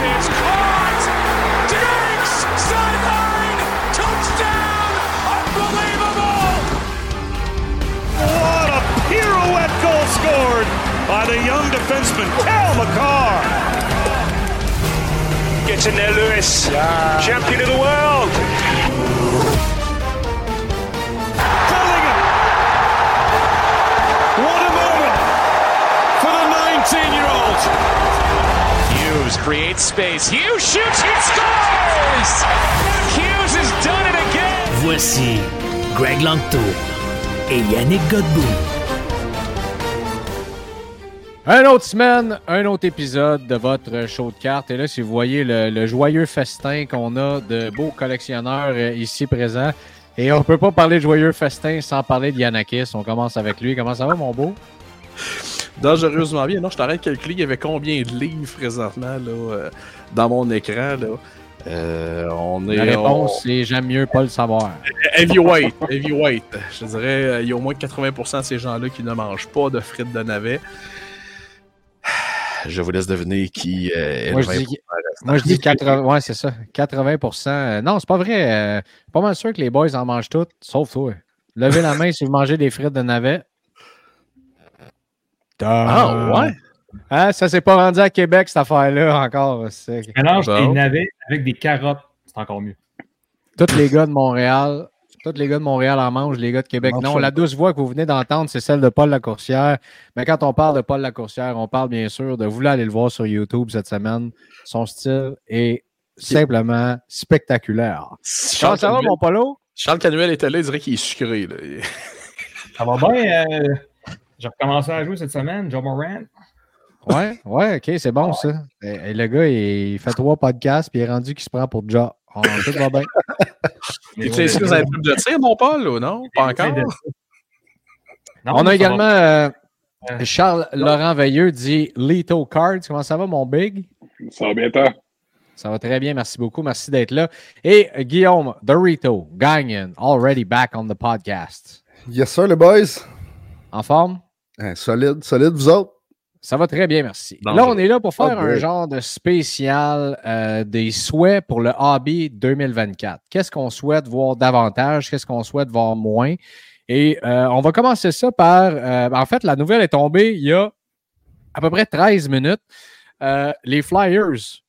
It's caught! Diggs! Sideline! Touchdown! Unbelievable! What a pirouette goal scored by the young defenseman, Cal McCarr. Gets in there, Lewis. Champion of the world. Hughes creates space. Hughes shoots. He scores! Hughes has done it again. Voici Greg Langto et Yannick Godbout. Un autre semaine, un autre épisode de votre show de cartes. Et là, si vous voyez le, le joyeux festin qu'on a de beaux collectionneurs euh, ici présents. Et on peut pas parler de joyeux festin sans parler de Yanakis. On commence avec lui. Comment ça va, mon beau? Dangereusement bien. Non, je t'arrête de calculer, il y avait combien de livres présentement là, euh, dans mon écran. Là. Euh, on est, La réponse, c'est j'aime mieux pas le savoir. Heavyweight, heavyweight. Je dirais, euh, il y a au moins 80% de ces gens-là qui ne mangent pas de frites de navet. Je vous laisse deviner qui est Moi, le je 20% dis-. Moi, je dis 80. Ouais, c'est ça. 80% Euh, Non, c'est pas vrai. Euh, pas mal sûr que les boys en mangent toutes, sauf toi. Levez la main si vous mangez des frites de navet. Ah, ouais? Hein, ça s'est pas rendu à Québec, cette affaire-là, encore. C'est- Mélange Bon. des navets avec des carottes, c'est encore mieux. Tous les gars de Montréal, tous les gars de Montréal en mangent, les gars de Québec. Non, la douce voix que vous venez d'entendre, c'est celle de Paul Lacourcière. Mais quand on parle de Paul Lacourcière, on parle bien sûr de vous aller le voir sur YouTube cette semaine. Son style est simplement spectaculaire. Comment ça va, mon Polo? Charles Canuel était là, il dirait qu'il est sucré. Là. Ça va bien. euh, J'ai recommencé à jouer cette semaine, Joe Moran. Ouais, ouais, ok, c'est bon ça. Et, et le gars, il fait trois podcasts puis il est rendu qu'il se prend pour Ja. Oh, tout va bien. Tu sais, est-ce que vous avez plus de tir, mon Paul, ou non? Pas encore? Non, On a également euh, Charles Laurent Veilleux dit Lito Cards. Comment ça va, mon big? Ça va bien toi? Ça va très bien, merci beaucoup, merci d'être là. Et Guillaume Dorito Gagnon, already back on the podcast. Yes, sir, les boys. En forme? Hein, solide, solide, vous autres? Ça va très bien, merci. Là, on est là pour faire Oh, un genre de spécial euh, des souhaits pour le hobby 2024. Qu'est-ce qu'on souhaite voir davantage? Qu'est-ce qu'on souhaite voir moins? Et euh, on va commencer ça par. euh, en fait, la nouvelle est tombée il y a à peu près 13 minutes. Euh, les Flyers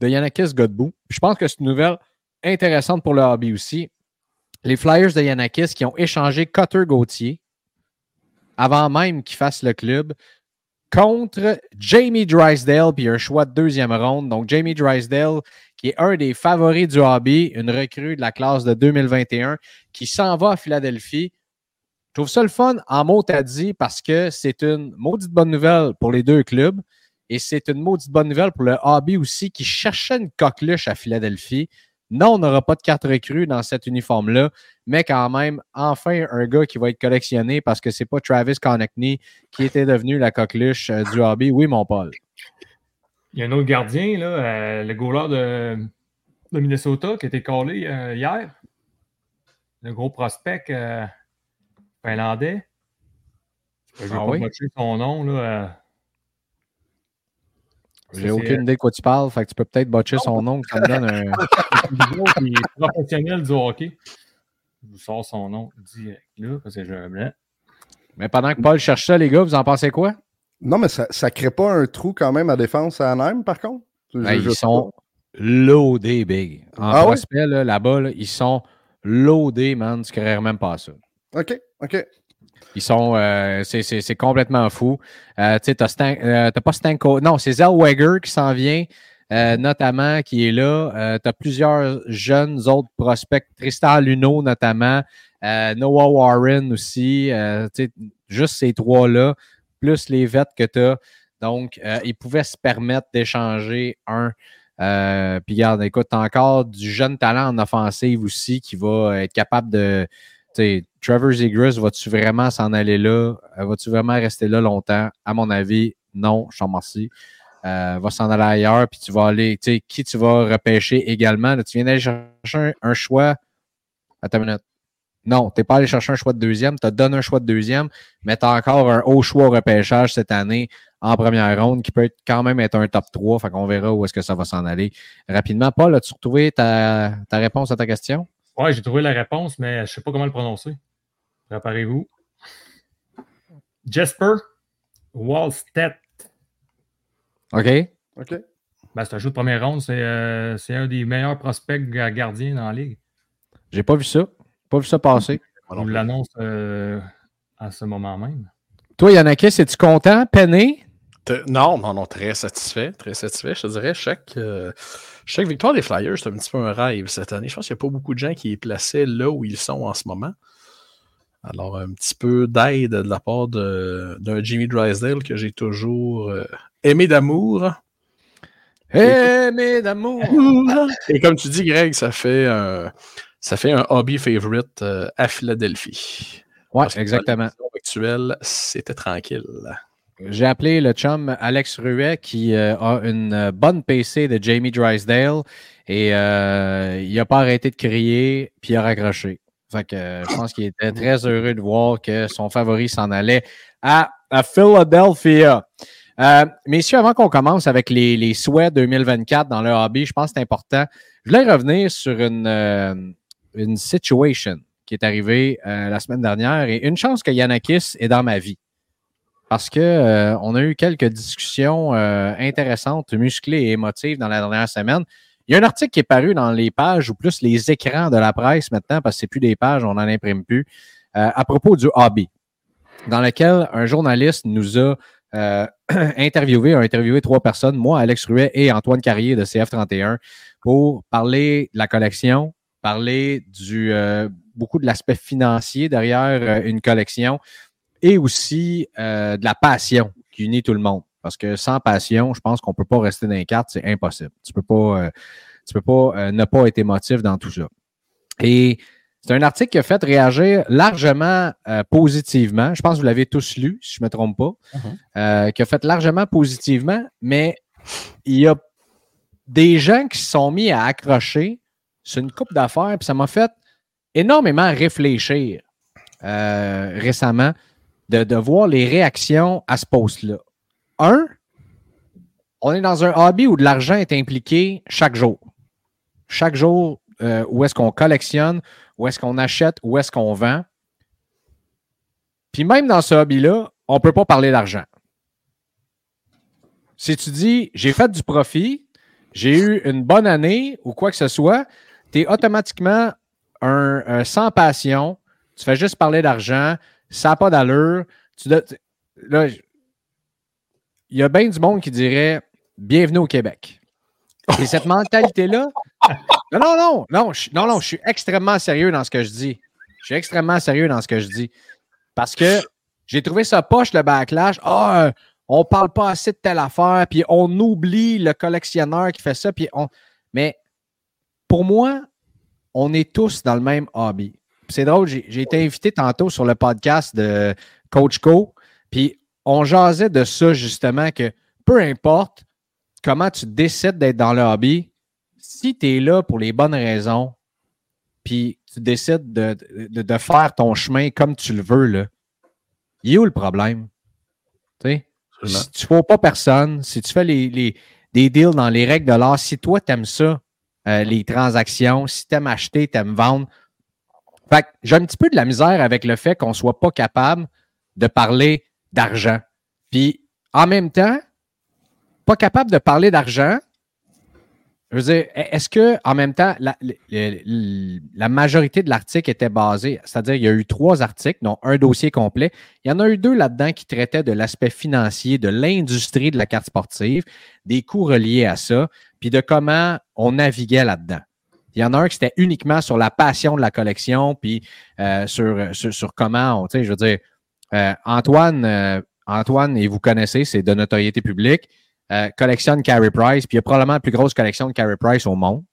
de Yanakis Godbout. Je pense que c'est une nouvelle intéressante pour le hobby aussi. Les Flyers de Yanakis qui ont échangé Cutter Gauthier avant même qu'il fasse le club contre Jamie Drysdale, puis un choix de deuxième ronde. Donc, Jamie Drysdale, qui est un des favoris du hobby, une recrue de la classe de 2021, qui s'en va à Philadelphie. Je trouve ça le fun en mot à dit parce que c'est une maudite bonne nouvelle pour les deux clubs et c'est une maudite bonne nouvelle pour le hobby aussi qui cherchait une coqueluche à Philadelphie. Non, on n'aura pas de carte recrue dans cet uniforme-là, mais quand même, enfin, un gars qui va être collectionné parce que c'est pas Travis Connectney qui était devenu la coqueluche euh, du hobby. Oui, mon Paul. Il y a un autre gardien, là, euh, le goaler de, de Minnesota, qui a été collé euh, hier. Le gros prospect euh, finlandais. Je ne vais Ah pas oui? son nom. Là. J'ai aucune c'est, idée de quoi tu parles, fait que tu peux peut-être botcher son nom, ça me donne un. euh, Guillaume, qui est professionnel du hockey. Je vous sors son nom direct là, parce que j'ai un blanc. Mais pendant que Paul cherche ça, les gars, vous en pensez quoi? Non, mais ça ne crée pas un trou quand même à défense à Anaheim, par contre? Ben, ils sont loadés, big. En Ah ouais? prospect, là, là-bas, là, ils sont loadés, man. Tu ne même pas ça. OK, OK. Ils sont. euh, c'est- complètement fou. Euh, tu sais, euh, t'as pas Stanko. Non, c'est Zellweger qui s'en vient, notamment, qui est là. Euh, t'as plusieurs jeunes autres prospects. Tristan Luneau, notamment. Noah Warren aussi. Tu sais, juste ces trois-là, plus les vets que tu as. Donc, ils pouvaient se permettre d'échanger un. Puis, regarde, écoute, t'as encore du jeune talent en offensive aussi qui va être capable de. Sais, Trevor Zegras, vas-tu vraiment s'en aller là? Euh, Vas-tu vraiment rester là longtemps? À mon avis, non, je t'en remercie. Euh, va s'en aller ailleurs, puis tu vas aller, tu sais, qui tu vas repêcher également? Tu viens d'aller chercher un, choix. Attends une minute. Non, tu n'es pas allé chercher un choix de deuxième, tu as donné un choix de deuxième, mais tu as encore un haut choix au repêchage cette année en première ronde qui peut quand même être un top 3. Fait qu'on verra où est-ce que ça va s'en aller rapidement. Paul, as-tu retrouvé ta, ta réponse à ta question? Oui, j'ai trouvé la réponse, mais je ne sais pas comment le prononcer. Préparez-vous. Jesper Wallstedt. OK. OK. Ben, c'est un jeu de première ronde. C'est euh, c'est un des meilleurs prospects gardiens dans la ligue. J'ai pas vu ça. Pas vu ça passer. On vous l'annonce euh, à ce moment même. Toi, Yannick, es-tu content, peiné? Non, non, non, très satisfait. Très satisfait. Je te dirais, chaque, euh, chaque victoire des Flyers, c'est un petit peu un rêve cette année. Je pense qu'il n'y a pas beaucoup de gens qui les plaçaient là où ils sont en ce moment. Alors, un petit peu d'aide de la part d'un Jimmy Drysdale que j'ai toujours euh, aimé d'amour. Mais d'amour! Et comme tu dis, Greg, ça fait un, ça fait un hobby favorite euh, à Philadelphie. Que exactement. La actuelle, c'était tranquille. J'ai appelé le chum Alex Ruet qui euh, a une euh, bonne PC de Jamie Drysdale et euh, il n'a pas arrêté de crier puis il a raccroché. Fait que euh, je pense qu'il était très heureux de voir que son favori s'en allait à, à Philadelphia. Euh, messieurs, avant qu'on commence avec les, les souhaits 2024 dans le hobby, je pense que c'est important. Je voulais revenir sur une, euh, une situation qui est arrivée la semaine dernière et une chance que Yanakis est dans ma vie parce que euh, a eu quelques discussions euh, intéressantes, musclées et émotives dans la dernière semaine. Il y a un article qui est paru dans les pages ou plus les écrans de la presse maintenant, parce que c'est plus des pages, on n'en imprime plus, euh, à propos du hobby, dans lequel un journaliste nous a euh, interviewé, a interviewé trois personnes, moi, Alex Ruet et Antoine Carrier de CF31, pour parler de la collection, parler du beaucoup de l'aspect financier derrière une collection et aussi euh, de la passion qui unit tout le monde. Parce que sans passion, je pense qu'on ne peut pas rester dans les cartes, c'est impossible. Tu ne peux pas, euh, tu peux pas euh, ne pas être émotif dans tout ça. Et c'est un article qui a fait réagir largement euh, positivement. Je pense que vous l'avez tous lu, si je ne me trompe pas. Euh, qui a fait largement positivement, mais il y a des gens qui se sont mis à accrocher sur une coupe d'affaires, puis ça m'a fait énormément réfléchir euh, récemment de, voir les réactions à ce post-là. Un, on est dans un hobby où de l'argent est impliqué chaque jour. Chaque jour, euh, où est-ce qu'on collectionne, où est-ce qu'on achète, où est-ce qu'on vend. Puis même dans ce hobby-là, on ne peut pas parler d'argent. Si tu dis, j'ai fait du profit, j'ai eu une bonne année ou quoi que ce soit, tu es automatiquement un, un sans passion, tu fais juste parler d'argent, ça n'a pas d'allure. Tu dois- tu- là, il y a bien du monde qui dirait Bienvenue au Québec. Et cette mentalité-là. Non, non, non, non, je, non, non, je suis extrêmement sérieux dans ce que je dis. Je suis extrêmement sérieux dans ce que je dis. Parce que j'ai trouvé ça poche, le backlash. Ah, euh, on parle pas assez de telle affaire, puis on oublie le collectionneur qui fait ça. Puis on... Mais pour moi, on est tous dans le même hobby. C'est drôle, j'ai été invité tantôt sur le podcast de Coach Co. Puis on jasait de ça justement que peu importe comment tu décides d'être dans le hobby, si tu es là pour les bonnes raisons, puis tu décides de, de- de faire ton chemin comme tu le veux, là, il est où le problème? Tu sais? Si tu ne pas personne, si tu fais les, les- des deals dans les règles de l'art, si toi, tu aimes ça, euh, les transactions, si tu aimes acheter, tu aimes vendre. Fait j'ai un petit peu de la misère avec le fait qu'on ne soit pas capable de parler d'argent. Puis en même temps, pas capable de parler d'argent. Je veux dire, est-ce que en même temps, la, la majorité de l'article était basée, c'est-à-dire il y a eu trois articles, dont un dossier complet. Il y en a eu deux là-dedans qui traitaient de l'aspect financier, de l'industrie de la carte sportive, des coûts reliés à ça, puis de comment on naviguait là-dedans. Il y en a un qui était uniquement sur la passion de la collection, puis euh, sur, sur, sur comment, tu sais, je veux dire, euh, Antoine, euh, Antoine, et vous connaissez, c'est de notoriété publique, euh, collectionne Carey Price, puis il y a probablement la plus grosse collection de Carey Price au monde.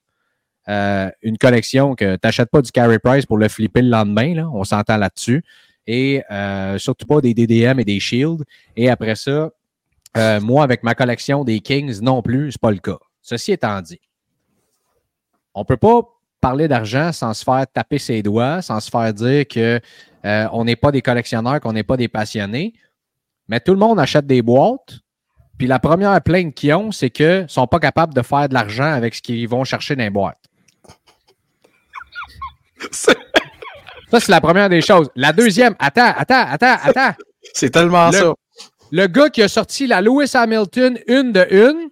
Euh, une collection que tu n'achètes pas du Carey Price pour le flipper le lendemain, là, on s'entend là-dessus. Et euh, surtout pas des DDM et des Shields. Et après ça, euh, moi, avec ma collection des Kings, non plus, c'est pas le cas. Ceci étant dit, on peut pas parler d'argent sans se faire taper ses doigts, sans se faire dire que euh, on n'est pas des collectionneurs, qu'on n'est pas des passionnés. Mais tout le monde achète des boîtes. Puis la première plainte qu'ils ont, c'est qu'ils ne sont pas capables de faire de l'argent avec ce qu'ils vont chercher dans les boîtes. Ça, c'est la première des choses. La deuxième, attends, attends, attends, attends. C'est tellement Le- ça. Le gars qui a sorti la Lewis Hamilton une de une,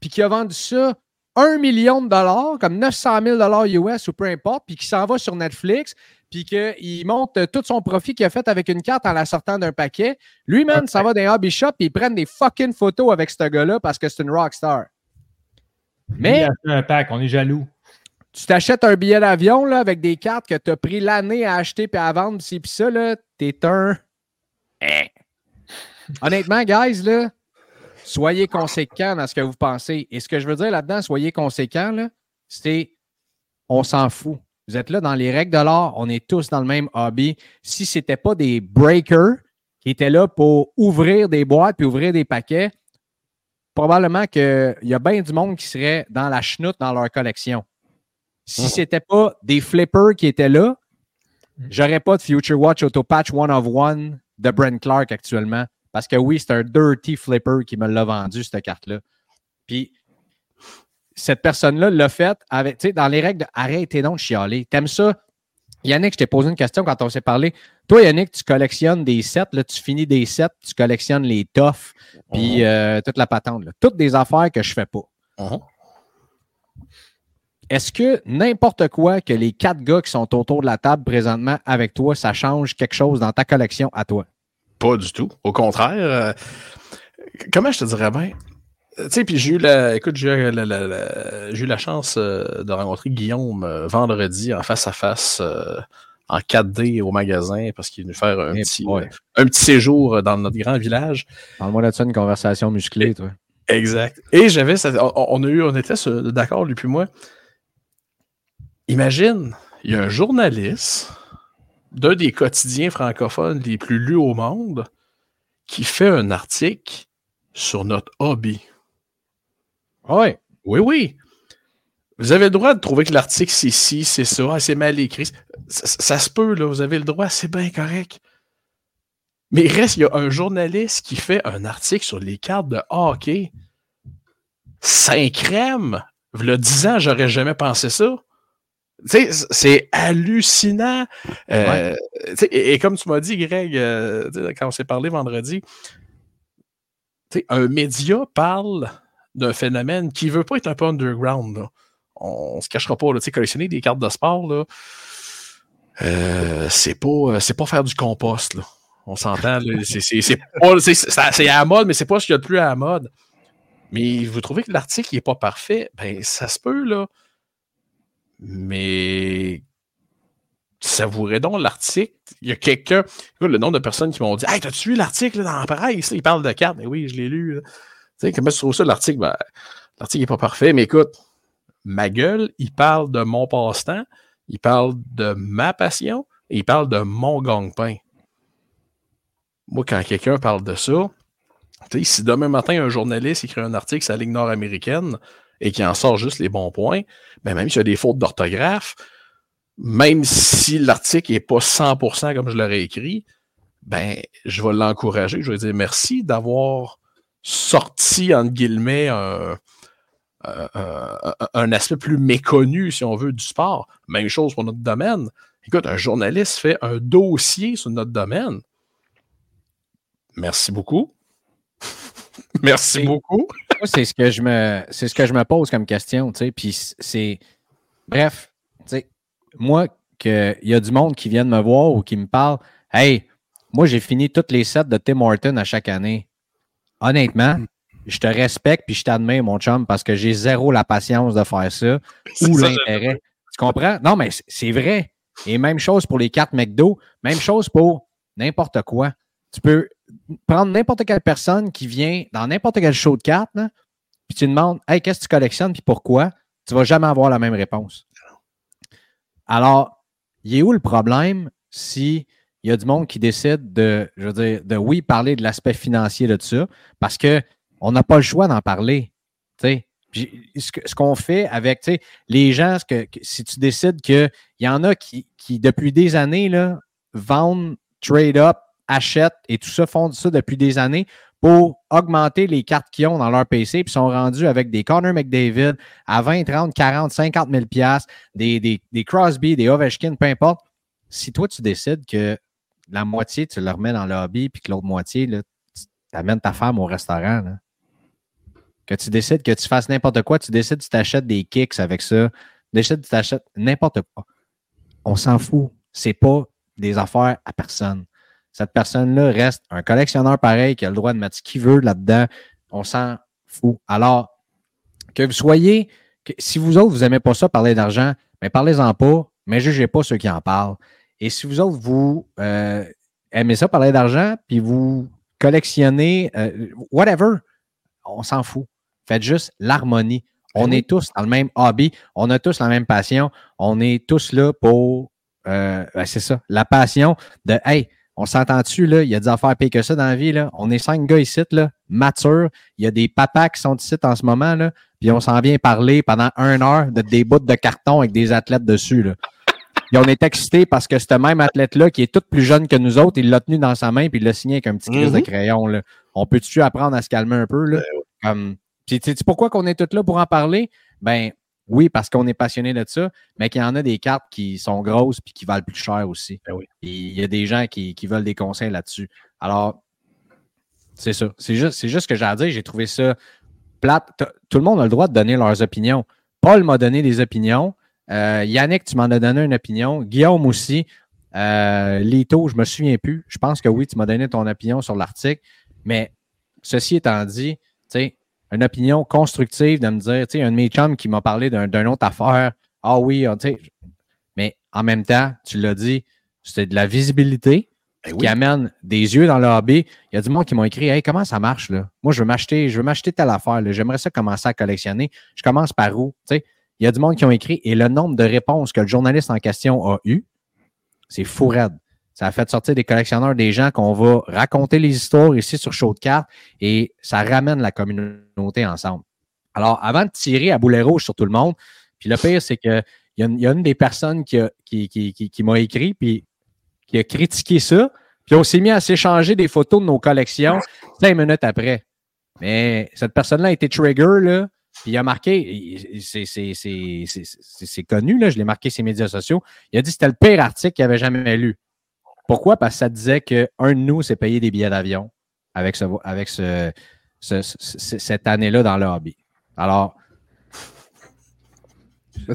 puis qui a vendu ça 1 million de dollars, comme 900 000 dollars US ou peu importe, puis qui s'en va sur Netflix, puis qu'il monte tout son profit qu'il a fait avec une carte en la sortant d'un paquet. Lui, man, ça va dans un hobby shop, puis ils prennent des fucking photos avec ce gars-là parce que c'est une rockstar. Mais Il a un pack, on est jaloux. tu t'achètes un billet d'avion là, avec des cartes que tu as pris l'année à acheter puis à vendre, puis ça, là, t'es un. Eh. Honnêtement, guys, là, soyez conséquents dans ce que vous pensez. Et ce que je veux dire là-dedans, soyez conséquents, là, c'est on s'en fout. Vous êtes là dans les règles de l'art, on est tous dans le même hobby. Si ce n'était pas des breakers qui étaient là pour ouvrir des boîtes puis ouvrir des paquets, probablement qu'il y a bien du monde qui serait dans la chenoute dans leur collection. Si ce n'était pas des flippers qui étaient là, j'aurais pas de Future Watch Auto Patch One of One de Brent Clark actuellement. Parce que oui, c'est un dirty flipper qui me l'a vendu, cette carte-là. Puis, cette personne-là l'a fait avec, tu sais, dans les règles de arrêtez donc de chialer. T'aimes ça? Yannick, je t'ai posé une question quand on s'est parlé. Toi, Yannick, tu collectionnes des sets, là, tu finis des sets, tu collectionnes les toffs, puis euh, toute la patente. là. Toutes des affaires que je fais pas. Mhm. Est-ce que n'importe quoi que les quatre gars qui sont autour de la table présentement avec toi, ça change quelque chose dans ta collection à toi? Pas du tout. Au contraire, euh, comment je te dirais bien? Tu sais, puis j'ai eu la, écoute, j'ai eu la, la- la- j'ai eu la chance euh, de rencontrer Guillaume euh, vendredi en face à face euh, en 4D au magasin parce qu'il est venu faire un, Eh petit, un petit séjour dans notre grand village. Parle-moi de ça, une conversation musclée, toi. Exact. Et j'avais, on, on a eu, on était d'accord, lui puis moi. Imagine, il y a un journaliste d'un des quotidiens francophones les plus lus au monde qui fait un article sur notre hobby. Oui. Oui, oui. Vous avez le droit de trouver que l'article c'est ci, c'est ça, ah, c'est mal écrit. Ça, ça- ça se peut, là, vous avez le droit, c'est bien correct. Mais il reste, il y a un journaliste qui fait un article sur les cartes de hockey. Saint-Crème! Le 10 ans, j'aurais jamais pensé ça. C'est hallucinant. Euh, et, et comme tu m'as dit, Greg, euh, quand on s'est parlé vendredi, un média parle d'un phénomène qui veut pas être un peu underground. là. On, se cachera pas. Là, collectionner des cartes de sport, euh, c'est pas, euh, pas faire du compost. Là. On s'entend. c'est à la mode, mais c'est pas ce qu'il y a de plus à la mode. Mais vous trouvez que l'article n'est pas parfait? Ben, ça se peut, là. Mais savourez donc l'article. Il y a quelqu'un, le nombre de personnes qui m'ont dit Hey, t'as-tu lu l'article dans la? Il parle de cartes. Mais oui, je l'ai lu. Tu sais, comment tu trouves ça, l'article? Ben, l'article n'est pas parfait, mais écoute, ma gueule, il parle de mon passe-temps, il parle de ma passion et il parle de mon gang-pain. Moi, quand quelqu'un parle de ça, si demain matin, un journaliste écrit un article sur la Ligue nord-américaine et qui en sort juste les bons points, ben même s'il y a des fautes d'orthographe, même si l'article n'est pas 100% comme je l'aurais écrit, ben, je vais l'encourager. Je vais dire merci d'avoir sorti, entre guillemets, un- un- un aspect plus méconnu, si on veut, du sport. Même chose pour notre domaine. Écoute, un journaliste fait un dossier sur notre domaine. Merci beaucoup. Merci beaucoup. C'est ce que je me c'est ce que je me pose comme question, tu sais. Puis c'est bref, tu sais, moi qu'il y a du monde qui vient de me voir ou qui me parle, hey, moi j'ai fini toutes les sets de Tim Horton à chaque année. Honnêtement, je te respecte puis je t'admire, mon chum, parce que j'ai zéro la patience de faire ça ou l'intérêt. Tu comprends? Non, mais c'est- c'est vrai. Et même chose pour les cartes McDo, même chose pour n'importe quoi. Tu peux prendre n'importe quelle personne qui vient dans n'importe quel show de cartes, puis tu demandes Hey, qu'est-ce que tu collectionnes puis pourquoi? Tu vas jamais avoir la même réponse. Alors, il est où le problème si y a du monde qui décide de, je veux dire, de oui, parler de l'aspect financier de ça, parce qu'on n'a pas le choix d'en parler. Puis ce qu'on fait avec les gens, que, si tu décides qu'il y en a qui, qui, depuis des années, là, vendent, trade up, achètent et tout ça, font ça depuis des années pour augmenter les cartes qu'ils ont dans leur PC, puis sont rendus avec des Connor McDavid à 20, 30, 40, 50 000 piastres, des, des, Crosby, des Ovechkin, peu importe. Si toi, tu décides que la moitié, tu le remets dans le hobby, puis que l'autre moitié, là, tu amènes ta femme au restaurant, que tu décides que tu fasses n'importe quoi, tu décides que tu t'achètes des kicks avec ça, tu décides que tu t'achètes n'importe quoi. On s'en fout. C'est pas des affaires à personne. Cette personne-là reste un collectionneur pareil qui a le droit de mettre ce qu'il veut là-dedans. On s'en fout. Alors, que vous soyez, que- si vous autres, vous n'aimez pas ça, parler d'argent, mais parlez-en pas, mais jugez pas ceux qui en parlent. Et si vous autres, vous euh, aimez ça, parler d'argent, puis vous collectionnez, euh, whatever, on s'en fout. Faites juste l'harmonie. On est tous dans le même hobby, on a tous la même passion, on est tous là pour, euh, ben, c'est ça, la passion de, hey, on s'entend-tu, là, il y a des affaires pires que ça dans la vie, là. On est cinq gars ici, là, matures. Il y a des papas qui sont ici en ce moment, là, puis on s'en vient parler pendant une heure de des bouts de carton avec des athlètes dessus, là. Et on est excités parce que ce même athlète-là, qui est tout plus jeune que nous autres, il l'a tenu dans sa main puis il l'a signé avec un petit crise de Mhm. crayon. Là. On peut-tu apprendre à se calmer un peu? Là? Comme... Puis, tu sais pourquoi qu'on est tous là pour en parler? Ben oui, parce qu'on est passionné de ça, mais qu'il y en a des cartes qui sont grosses puis qui valent plus cher aussi. Ben oui. Puis il y a des gens qui, qui veulent des conseils là-dessus. Alors, c'est ça. C'est juste, juste ce que j'ai à dire. J'ai trouvé ça plate. Tout le monde a le droit de donner leurs opinions. Paul m'a donné des opinions. Euh, Yannick, tu m'en as donné une opinion. Guillaume aussi. Euh, Lito, je me souviens plus. Je pense que oui, tu m'as donné ton opinion sur l'article. Mais ceci étant dit, tu sais, une opinion constructive de me dire, tu sais, un de mes chums qui m'a parlé d'un- d'une autre affaire. Ah oui, ah, tu sais. Mais en même temps, tu l'as dit, c'était de la visibilité Ben qui amène des yeux dans le hobby. Il y a du monde qui m'ont écrit Hey, comment ça marche là? Moi, je veux m'acheter, je veux m'acheter telle affaire. là. J'aimerais ça commencer à collectionner. Je commence par où? Tu sais, il y a du monde qui ont écrit et le nombre de réponses que le journaliste en question a eu, c'est fou raide. Ça a fait sortir des collectionneurs, des gens qu'on va raconter les histoires ici sur Show de cartes et ça ramène la communauté ensemble. Alors, avant de tirer à boulet rouge sur tout le monde, puis le pire, c'est que il y, a une- il y a une des personnes qui, m'a écrit, puis qui a critiqué ça, puis on s'est mis à s'échanger des photos de nos collections cinq minutes après. Mais cette personne-là a été trigger, là, puis il a marqué, c'est- connu, là, je l'ai marqué sur ses médias sociaux. Il a dit que c'était le pire article qu'il avait jamais lu. Pourquoi? Parce que ça disait qu'un de nous s'est payé des billets d'avion avec, ce, avec ce, ce- ce- ce- cette année-là dans le hobby. Alors,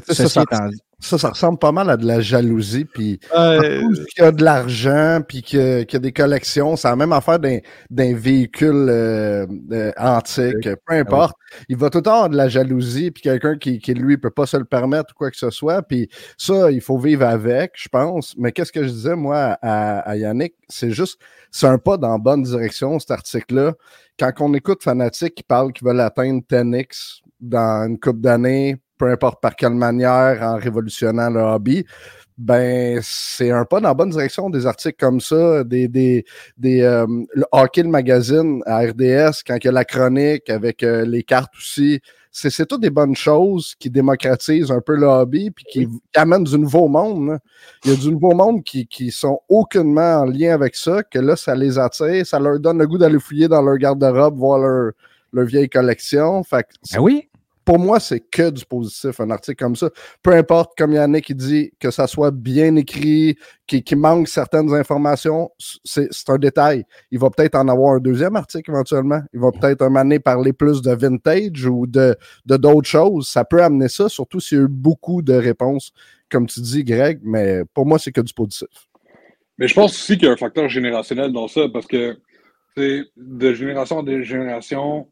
ça, ça, étant dit, ça, ça ressemble pas mal à de la jalousie. Puis Euh, tout ce qui a de l'argent, puis qu'il y a des collections, c'est la même affaire d'un véhicule euh, euh, antique, peu importe. Il va tout le temps avoir de la jalousie, puis quelqu'un qui, qui, lui, peut pas se le permettre ou quoi que ce soit. Puis ça, il faut vivre avec, je pense. Mais qu'est-ce que je disais, moi, à, à Yannick? C'est juste, c'est un pas dans la bonne direction, cet article-là. Quand on écoute Fanatic qui parle qu'ils veulent atteindre 10x dans une couple d'années, peu importe par quelle manière, en révolutionnant le hobby, ben c'est un pas dans la bonne direction des articles comme ça, des, des, des euh, le Hockey le magazine à RDS, quand il y a la chronique avec euh, les cartes aussi. C'est, c'est toutes des bonnes choses qui démocratisent un peu le hobby puis qui, qui amènent du nouveau monde. là. Il y a du nouveau monde qui, qui sont aucunement en lien avec ça, que là, ça les attire, ça leur donne le goût d'aller fouiller dans leur garde-robe, voir leur, leur vieille collection. Fait que ben oui, pour moi, c'est que du positif, un article comme ça. Peu importe, comme Yannick qui dit, que ça soit bien écrit, qu'il manque certaines informations, c'est un détail. Il va peut-être en avoir un deuxième article éventuellement. Il va peut-être un donné parler plus de vintage ou de d'autres choses. Ça peut amener ça, surtout s'il y a eu beaucoup de réponses, comme tu dis, Greg, mais pour moi, c'est que du positif. Mais je pense aussi qu'il y a un facteur générationnel dans ça parce que c'est de génération en génération,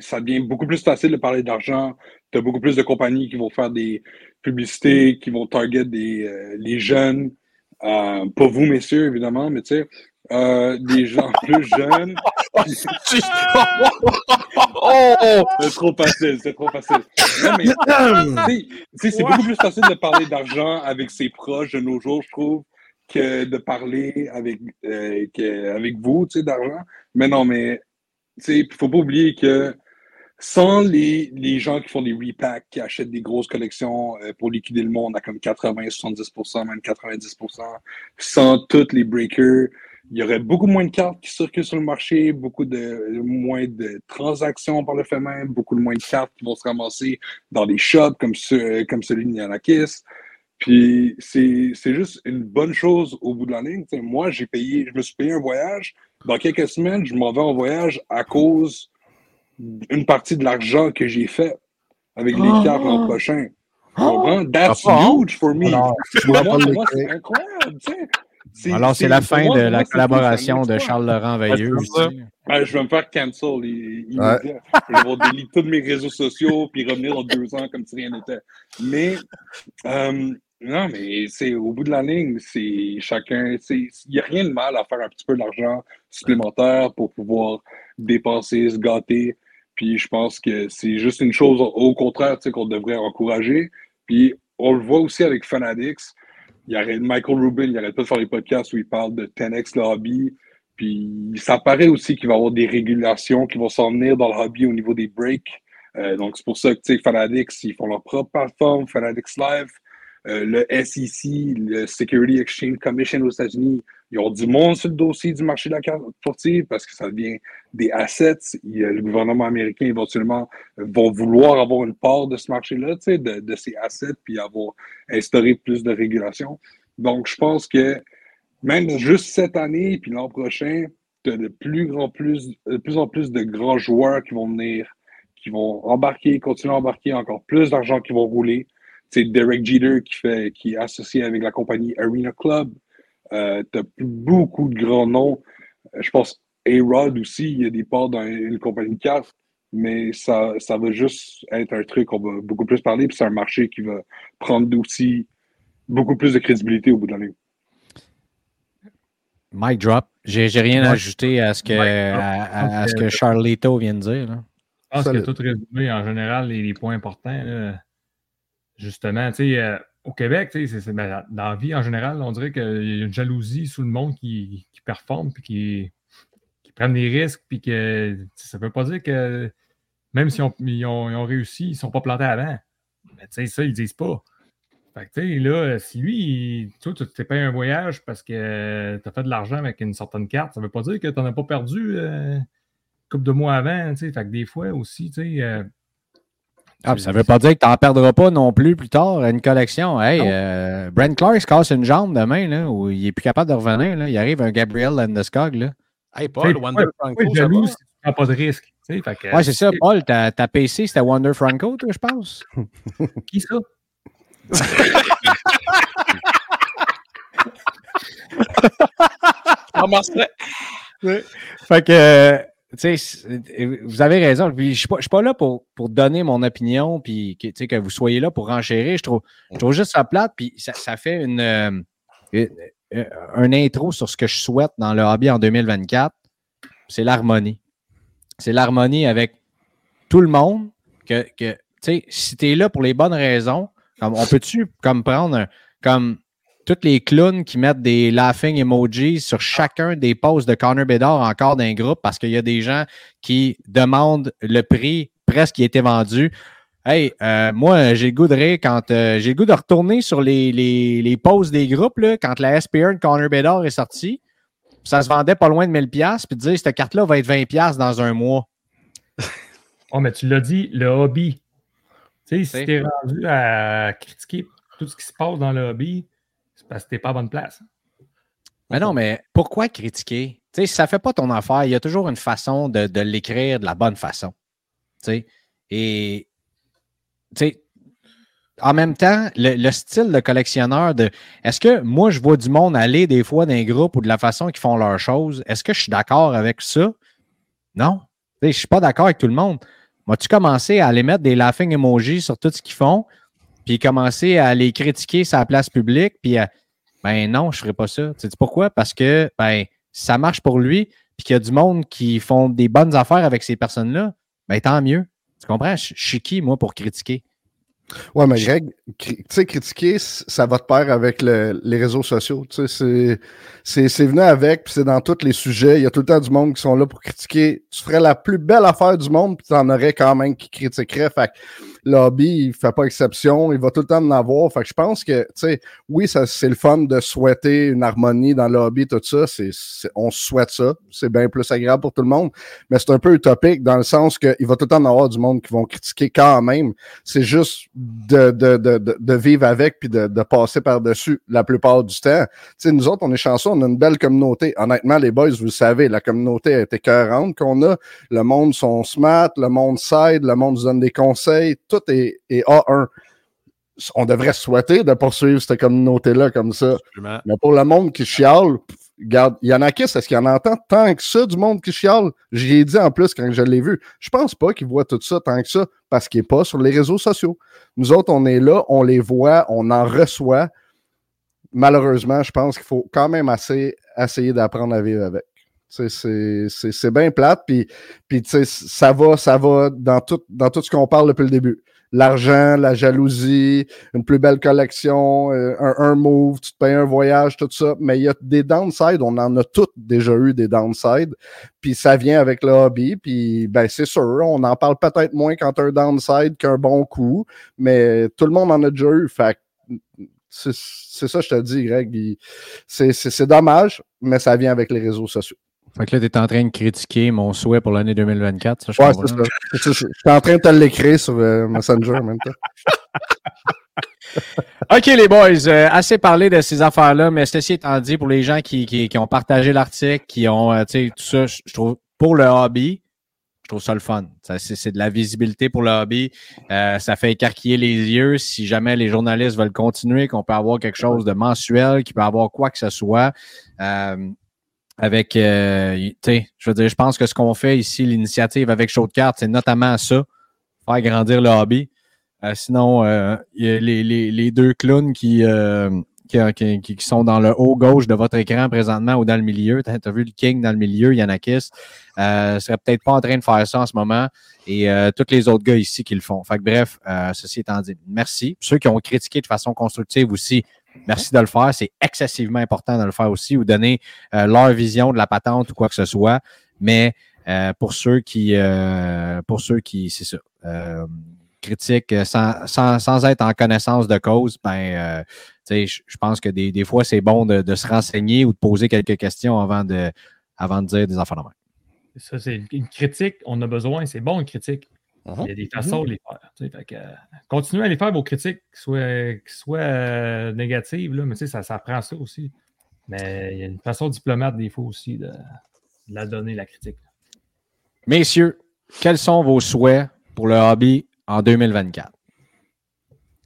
ça devient beaucoup plus facile de parler d'argent. Tu as beaucoup plus de compagnies qui vont faire des publicités, qui vont target des, euh, les jeunes. Euh, pas vous, messieurs, évidemment, mais tu sais, euh, des gens plus jeunes. oh! C'est trop facile, c'est trop facile. Non, mais, c'est beaucoup plus facile de parler d'argent avec ses proches de nos jours, je trouve, que de parler avec, euh, que- avec vous, tu sais, d'argent. Mais non, mais, tu sais, faut pas oublier que sans les, les gens qui font des repacks, qui achètent des grosses collections euh, pour liquider le monde à comme 80, 70%, même 90%, sans tous les breakers, il y aurait beaucoup moins de cartes qui circulent sur le marché, beaucoup de moins de transactions par le fait même, beaucoup de moins de cartes qui vont se ramasser dans des shops comme, ce, comme celui de Yanakis. Puis c'est juste une bonne chose au bout de la ligne. moi, j'ai payé, je me suis payé un voyage. Dans quelques semaines, je m'en vais en voyage à cause une partie de l'argent que j'ai fait avec les oh. cartes l'an prochain. Oh. That's ah, huge for me. c'est incroyable. Alors, c'est la fin de la collaboration de Charles Laurent Veilleux. Ben, je vais me faire cancel. Je vais delete tous mes réseaux sociaux puis revenir dans deux ans comme si rien n'était. Mais, euh, non, mais c'est au bout de la ligne, c'est chacun. Il n'y a rien de mal à faire un petit peu d'argent supplémentaire pour pouvoir dépenser, se gâter. Puis je pense que c'est juste une chose au contraire qu'on devrait encourager. Puis on le voit aussi avec Fanatics. Il y a Michael Rubin, il arrête pas de faire les podcasts où il parle de 10x le hobby. Puis ça paraît aussi qu'il va y avoir des régulations qui vont s'en venir dans le hobby au niveau des breaks. Euh, donc c'est pour ça que Fanatics, ils font leur propre plateforme, Fanatics Live. Euh, le SEC, le Security Exchange Commission aux États-Unis, ils ont du monde sur le dossier du marché de la carte sportive parce que ça devient des assets. le gouvernement américain, éventuellement, va vouloir avoir une part de ce marché-là, de, de ces assets, puis avoir instauré plus de régulation. Donc, je pense que même juste cette année, puis l'an prochain, tu as de plus, plus, de plus en plus de grands joueurs qui vont venir, qui vont embarquer, continuer à embarquer encore plus d'argent qui vont rouler c'est Derek Jeter qui, fait, qui est associé avec la compagnie Arena Club. Euh, tu as beaucoup de grands noms. Euh, je pense A-Rod aussi, il y a des parts dans une compagnie de cartes, mais ça, ça va juste être un truc qu'on va beaucoup plus parler, puis c'est un marché qui va prendre aussi beaucoup plus de crédibilité au bout de l'année. Mic drop. J'ai rien à ajouter à ce que, à, ce que Charlito vient de dire. Là. Je pense que tout résumé, en général, les, les points importants. Là, Justement, tu sais, euh, au Québec, ben, dans la vie en général, on dirait qu'il y a une jalousie sous le monde qui, qui performe puis qui, qui prennent des risques, puis que ça ne veut pas dire que même si ils, ont, réussi, ils ne sont pas plantés avant. Mais ça, ils ne disent pas. Fait que, là, si lui, tu t'es payé un voyage parce que tu as fait de l'argent avec une certaine carte, ça ne veut pas dire que tu n'en as pas perdu euh, couple de mois avant. Fait que des fois aussi, tu sais, euh, ah, ça ne veut pas dire que tu n'en perdras pas non plus plus tard à une collection. Hey, euh, Brent Clark se casse une jambe demain, là, où il n'est plus capable de revenir. Là. Il arrive un Gabriel Landeskog. Là. Hey, Paul, Wonder Franco. Oui, jaloux si tu prends pas de risque. Oui, ouais, c'est ça, Paul. Ta, ta PC, c'était Wonder Franco, toi, je pense? Qui ça? Fait que vous avez raison. Je ne suis, pas là pour, donner mon opinion, puis que, vous soyez là pour renchérir. Je trouve, je trouve juste ça plate, puis ça, fait une, euh, euh, un intro sur ce que je souhaite dans le hobby en 2024. C'est l'harmonie. C'est l'harmonie avec tout le monde. Que, que si tu es là pour les bonnes raisons, comme, on peut-tu comme prendre comme toutes les clowns qui mettent des laughing emojis sur chacun des posts de Connor Bedard encore d'un groupe parce qu'il y a des gens qui demandent le prix presque qui a été vendu. Hey, euh, moi, j'ai le goût de rire quand euh, j'ai le goût de retourner sur les, les, les posts des groupes là, quand la SPR de Connor Bedard est sortie. Ça se vendait pas loin de 1000$, puis de dire cette carte-là va être 20$ dans un mois. oh, mais tu l'as dit, le hobby. Tu sais, si tu es rendu à critiquer tout ce qui se passe dans le hobby, parce que t'es pas à bonne place. Mais non, mais pourquoi critiquer? Tu sais, si ça fait pas ton affaire, il y a toujours une façon de, l'écrire de la bonne façon. Tu sais, et tu sais, en même temps, le, style de collectionneur de est-ce que moi je vois du monde aller des fois dans un groupe ou de la façon qu'ils font leurs choses, est-ce que je suis d'accord avec ça? Non. Je ne suis pas d'accord avec tout le monde. Moi, tu commencé à aller mettre des laughing emojis sur tout ce qu'ils font, puis commencer à les critiquer la place publique, puis à, ben non, je ferai pas ça. Tu sais pourquoi? Parce que ben, ça marche pour lui, puis qu'il y a du monde qui font des bonnes affaires avec ces personnes-là, ben tant mieux. Tu comprends? Je, suis qui, moi, pour critiquer? Ouais, mais Greg, tu sais, critiquer, ça va de pair avec les réseaux sociaux. Tu sais, c'est venu avec, puis c'est dans tous les sujets. Il y a tout le temps du monde qui sont là pour critiquer. Tu ferais la plus belle affaire du monde, puis tu en aurais quand même qui critiquerait. Fait lobby, il fait pas exception, il va tout le temps en avoir. Fait que je pense que, tu sais, oui, c'est le fun de souhaiter une harmonie dans le lobby, tout ça. C'est, on souhaite ça. C'est bien plus agréable pour tout le monde. Mais c'est un peu utopique dans le sens qu'il va tout le temps en avoir du monde qui vont critiquer quand même. C'est juste de, de, de, de, vivre avec puis de, de passer par-dessus la plupart du temps. Tu sais, nous autres, on est chanceux, on a une belle communauté. Honnêtement, les boys, vous le savez, la communauté est écœurante qu'on a. Le monde sont smart, le monde s'aide, le monde nous donne des conseils tout est, A1. On devrait souhaiter de poursuivre cette communauté-là comme ça. Mais pour le monde qui chiale, regarde, il y en a qui, est-ce qu'il en entend tant que ça du monde qui chiale? J'y ai dit en plus quand je l'ai vu. Je pense pas qu'il voit tout ça tant que ça parce qu'il n'est pas sur les réseaux sociaux. Nous autres, on est là, on les voit, on en reçoit. Malheureusement, je pense qu'il faut quand même assez essayer d'apprendre à vivre avec. C'est bien plate, puis, puis ça va, ça va dans tout, dans tout ce qu'on parle depuis le début. L'argent, la jalousie, une plus belle collection, euh, un, move, tu te payes un voyage, tout ça. Mais il y a des downsides, on en a toutes déjà eu des downsides. Puis ça vient avec le hobby, puis ben c'est sûr, on en parle peut-être moins quand un downside qu'un bon coup, mais tout le monde en a déjà eu. Fait c'est ça, je te dis, Greg. C'est dommage, mais ça vient avec les réseaux sociaux. Fait que là, tu es en train de critiquer mon souhait pour l'année 2024. Ça, je ouais, c'est ça. Je suis en train de te l'écrire sur euh, Messenger en même temps. OK, les boys, euh, assez parlé de ces affaires-là, mais ceci étant dit, pour les gens qui, qui, qui ont partagé l'article, qui ont, euh, tu sais, tout ça, je trouve, pour le hobby, je trouve ça le fun. C'est de la visibilité pour le hobby. ça fait écarquiller les yeux. Si jamais les journalistes veulent continuer, qu'on peut avoir quelque chose de mensuel, qu'il peut avoir quoi que ce soit avec, euh, tu sais, je veux dire, je pense que ce qu'on fait ici, l'initiative avec Show de cartes, c'est notamment ça, faire grandir le hobby. Euh, sinon, euh, y a les, les, les, deux clowns qui, qui, qui, sont dans le haut gauche de votre écran présentement ou dans le milieu. Tu as, vu le King dans le milieu, Yanakis. Euh, serait peut-être pas en train de faire ça en ce moment. Et tous les autres gars ici qui le font. Fait que bref, ceci étant dit, merci. Ceux qui ont critiqué de façon constructive aussi, Merci de le faire. C'est excessivement important de le faire aussi ou donner euh, leur vision de la patente ou quoi que ce soit. Mais euh, pour ceux qui, euh, pour ceux qui, c'est ça, critiquent sans, sans, sans, être en connaissance de cause, ben, je pense que des, des fois, c'est bon de, se renseigner ou de poser quelques questions avant de, avant de dire des affaires de Ça, c'est une critique. On a besoin. C'est bon, une critique. Uh-huh. Il y a des façons de les faire. que, continuez à les faire vos critiques, qui soient, soient euh, négatives, là, mais ça, ça prend ça aussi. Mais il y a une façon diplomate des fois aussi de, la donner, la critique. Messieurs, quels sont vos souhaits pour le hobby en 2024?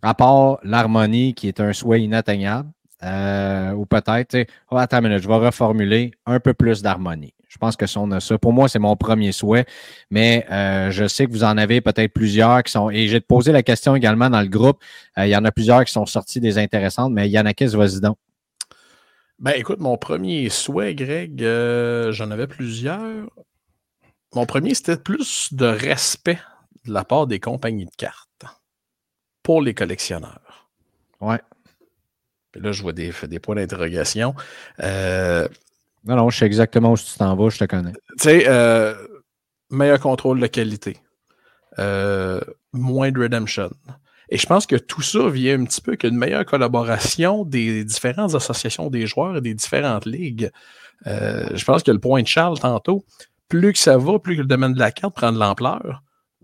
À part l'harmonie, qui est un souhait inatteignable, euh, ou peut-être, oh, attends une minute, je vais reformuler un peu plus d'harmonie. Je pense que si on a ça, pour moi, c'est mon premier souhait. Mais euh, je sais que vous en avez peut-être plusieurs qui sont. Et j'ai posé la question également dans le groupe. Euh, il y en a plusieurs qui sont sortis des intéressantes, mais Yannakis, vas-y donc. Ben écoute, mon premier souhait, Greg, euh, j'en avais plusieurs. Mon premier, c'était plus de respect de la part des compagnies de cartes pour les collectionneurs. Ouais. là, je vois des, des points d'interrogation. Euh, non, non, je sais exactement où tu t'en vas, je te connais. Tu sais, euh, meilleur contrôle de qualité, euh, moins de redemption. Et je pense que tout ça vient un petit peu qu'une meilleure collaboration des différentes associations des joueurs et des différentes ligues. Euh, je pense que le point de Charles tantôt, plus que ça va, plus que le domaine de la carte prend de l'ampleur.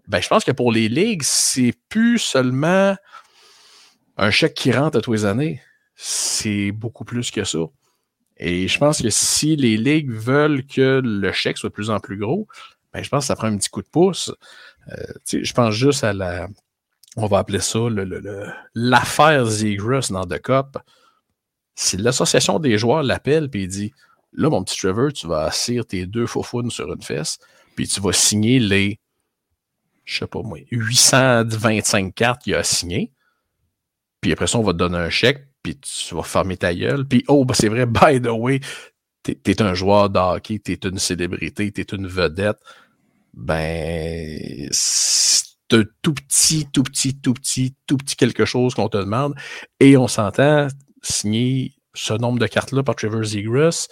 Ben, je pense que pour les ligues, c'est plus seulement un chèque qui rentre à tous les années. C'est beaucoup plus que ça. Et je pense que si les ligues veulent que le chèque soit de plus en plus gros, ben, je pense que ça prend un petit coup de pouce. Euh, je pense juste à la. On va appeler ça l'affaire le, dans The Cup. Si l'association des joueurs l'appelle et dit Là, mon petit Trevor, tu vas assir tes deux faux sur une fesse, puis tu vas signer les, je sais pas moi, 825 cartes qu'il a signées. Puis après ça, on va te donner un chèque, puis tu vas fermer ta gueule. Puis, oh, ben, c'est vrai, by the way, t'es es un joueur de hockey, t'es une célébrité, t'es une vedette. Ben, un tout petit, tout petit, tout petit, tout petit quelque chose qu'on te demande. Et on s'entend signer ce nombre de cartes-là par Trevor Zegras.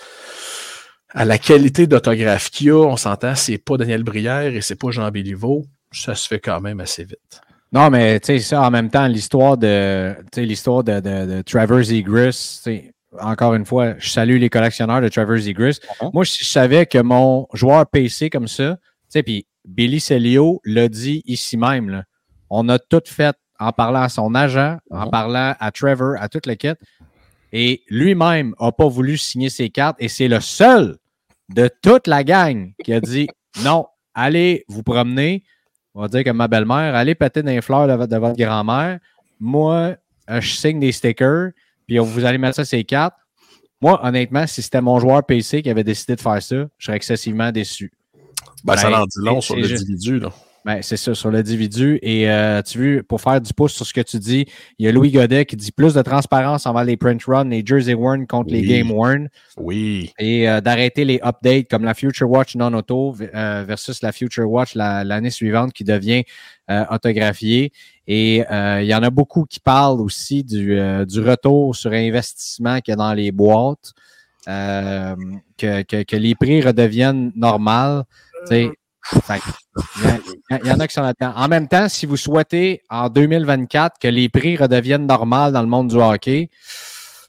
À la qualité d'autographe qu'il y a, on s'entend, c'est pas Daniel Brière et c'est pas Jean Béliveau. Ça se fait quand même assez vite. Non, mais tu sais, ça, en même temps, l'histoire de, l'histoire de, de, de encore une fois, je salue les collectionneurs de Trevor Zegras. Uh-huh. Moi, je savais que mon joueur PC comme ça, tu sais, puis Billy Celio l'a dit ici même, là, on a tout fait en parlant à son agent, en Uh-huh. parlant à Trevor, à toute l'équipe. Et lui-même n'a pas voulu signer ses cartes et c'est le seul de toute la gang qui a dit non, allez vous promener. On va dire que ma belle-mère, allez péter dans les fleurs de, votre- de votre grand-mère. Moi, euh, je signe des stickers, puis vous allez mettre ça sur les cartes. Moi, honnêtement, si c'était mon joueur PC qui avait décidé de faire ça, je serais excessivement déçu. Ben, ça Ben, en dit long sur l'individu. là. Ben, c'est ça, sur l'individu. Et euh, tu veux, pour faire du pouce sur ce que tu dis, il y a Louis Godet qui dit plus de transparence envers les print runs, les jersey worn contre les game worn Oui. et euh, d'arrêter les updates comme la Future Watch non-auto euh, versus la Future Watch la- l'année suivante qui devient euh, autographiée. Et euh, il y en a beaucoup qui parlent aussi du, euh, du retour sur investissement qu'il y a dans les boîtes, euh, que, que, que les prix redeviennent normaux. Il y, en a qui sont là-dedans. En même temps, si vous souhaitez en 2024 que les prix redeviennent normaux dans le monde du hockey,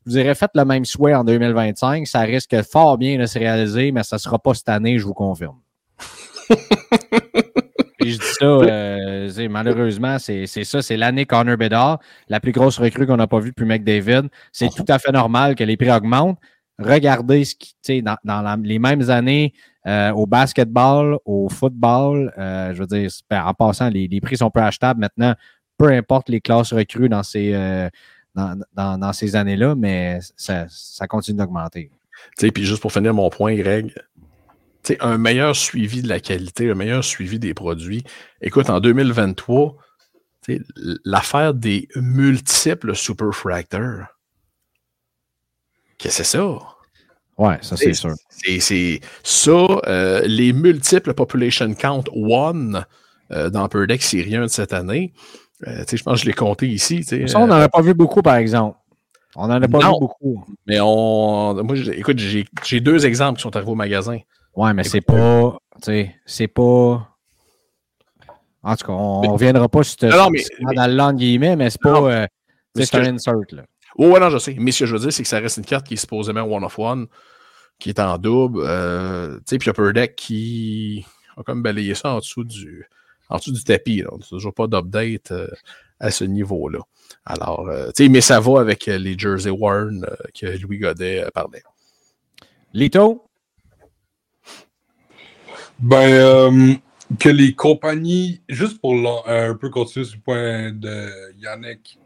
vous aurez fait le même souhait en 2025. Ça risque fort bien de se réaliser, mais ça ne sera pas cette année, je vous confirme. Et je dis ça, euh, malheureusement, c'est ça, c'est l'année Connor Bedard, la plus grosse recrue qu'on n'a pas vue depuis McDavid. C'est tout à fait normal que les prix augmentent. Regardez ce qui, tu sais, dans, dans la- les mêmes années euh, au basketball, au football, euh, je veux dire, ben, en passant, les, prix sont peu achetables maintenant, peu importe les classes recrues dans ces, euh, dans, dans- ces années-là, mais ça, continue d'augmenter. Puis juste pour finir mon point, Greg, un meilleur suivi de la qualité, un meilleur suivi des produits. Écoute, en 2023, tu sais, l'affaire des multiples superfractors, qu'est-ce que c'est ça? Ouais, ça c'est sûr. C'est ça, euh, les multiples population count one euh, dans Upper Deck, c'est rien de cette année. Euh, je pense que je l'ai compté ici. Ça, on n'en a pas vu beaucoup, par exemple. On n'en a pas Non. vu beaucoup. Mais on. Moi, écoute, j'ai deux exemples qui sont arrivés au magasin. Ouais, mais c'est pas. Tu sais, c'est pas. En tout cas, on ne reviendra pas sur ce Non, non, mais- dans le long guillemets, mais c'est pas. Euh, c'est un insert, là. Oh, ouais, non, je sais. Mais ce que je veux dire, c'est que ça reste une carte qui est supposément one of one, qui est en double. Euh, tu sais, puis Upper Deck qui a comme balayé ça en dessous du, en dessous du tapis. là. On n'a toujours pas d'update euh, à ce niveau-là. Alors, euh, tu sais, mais ça va avec les Jersey Warren euh, que Louis Godet euh, parlait. Lito? Ben, euh, que les compagnies, juste pour un peu continuer sur le point de Yannick,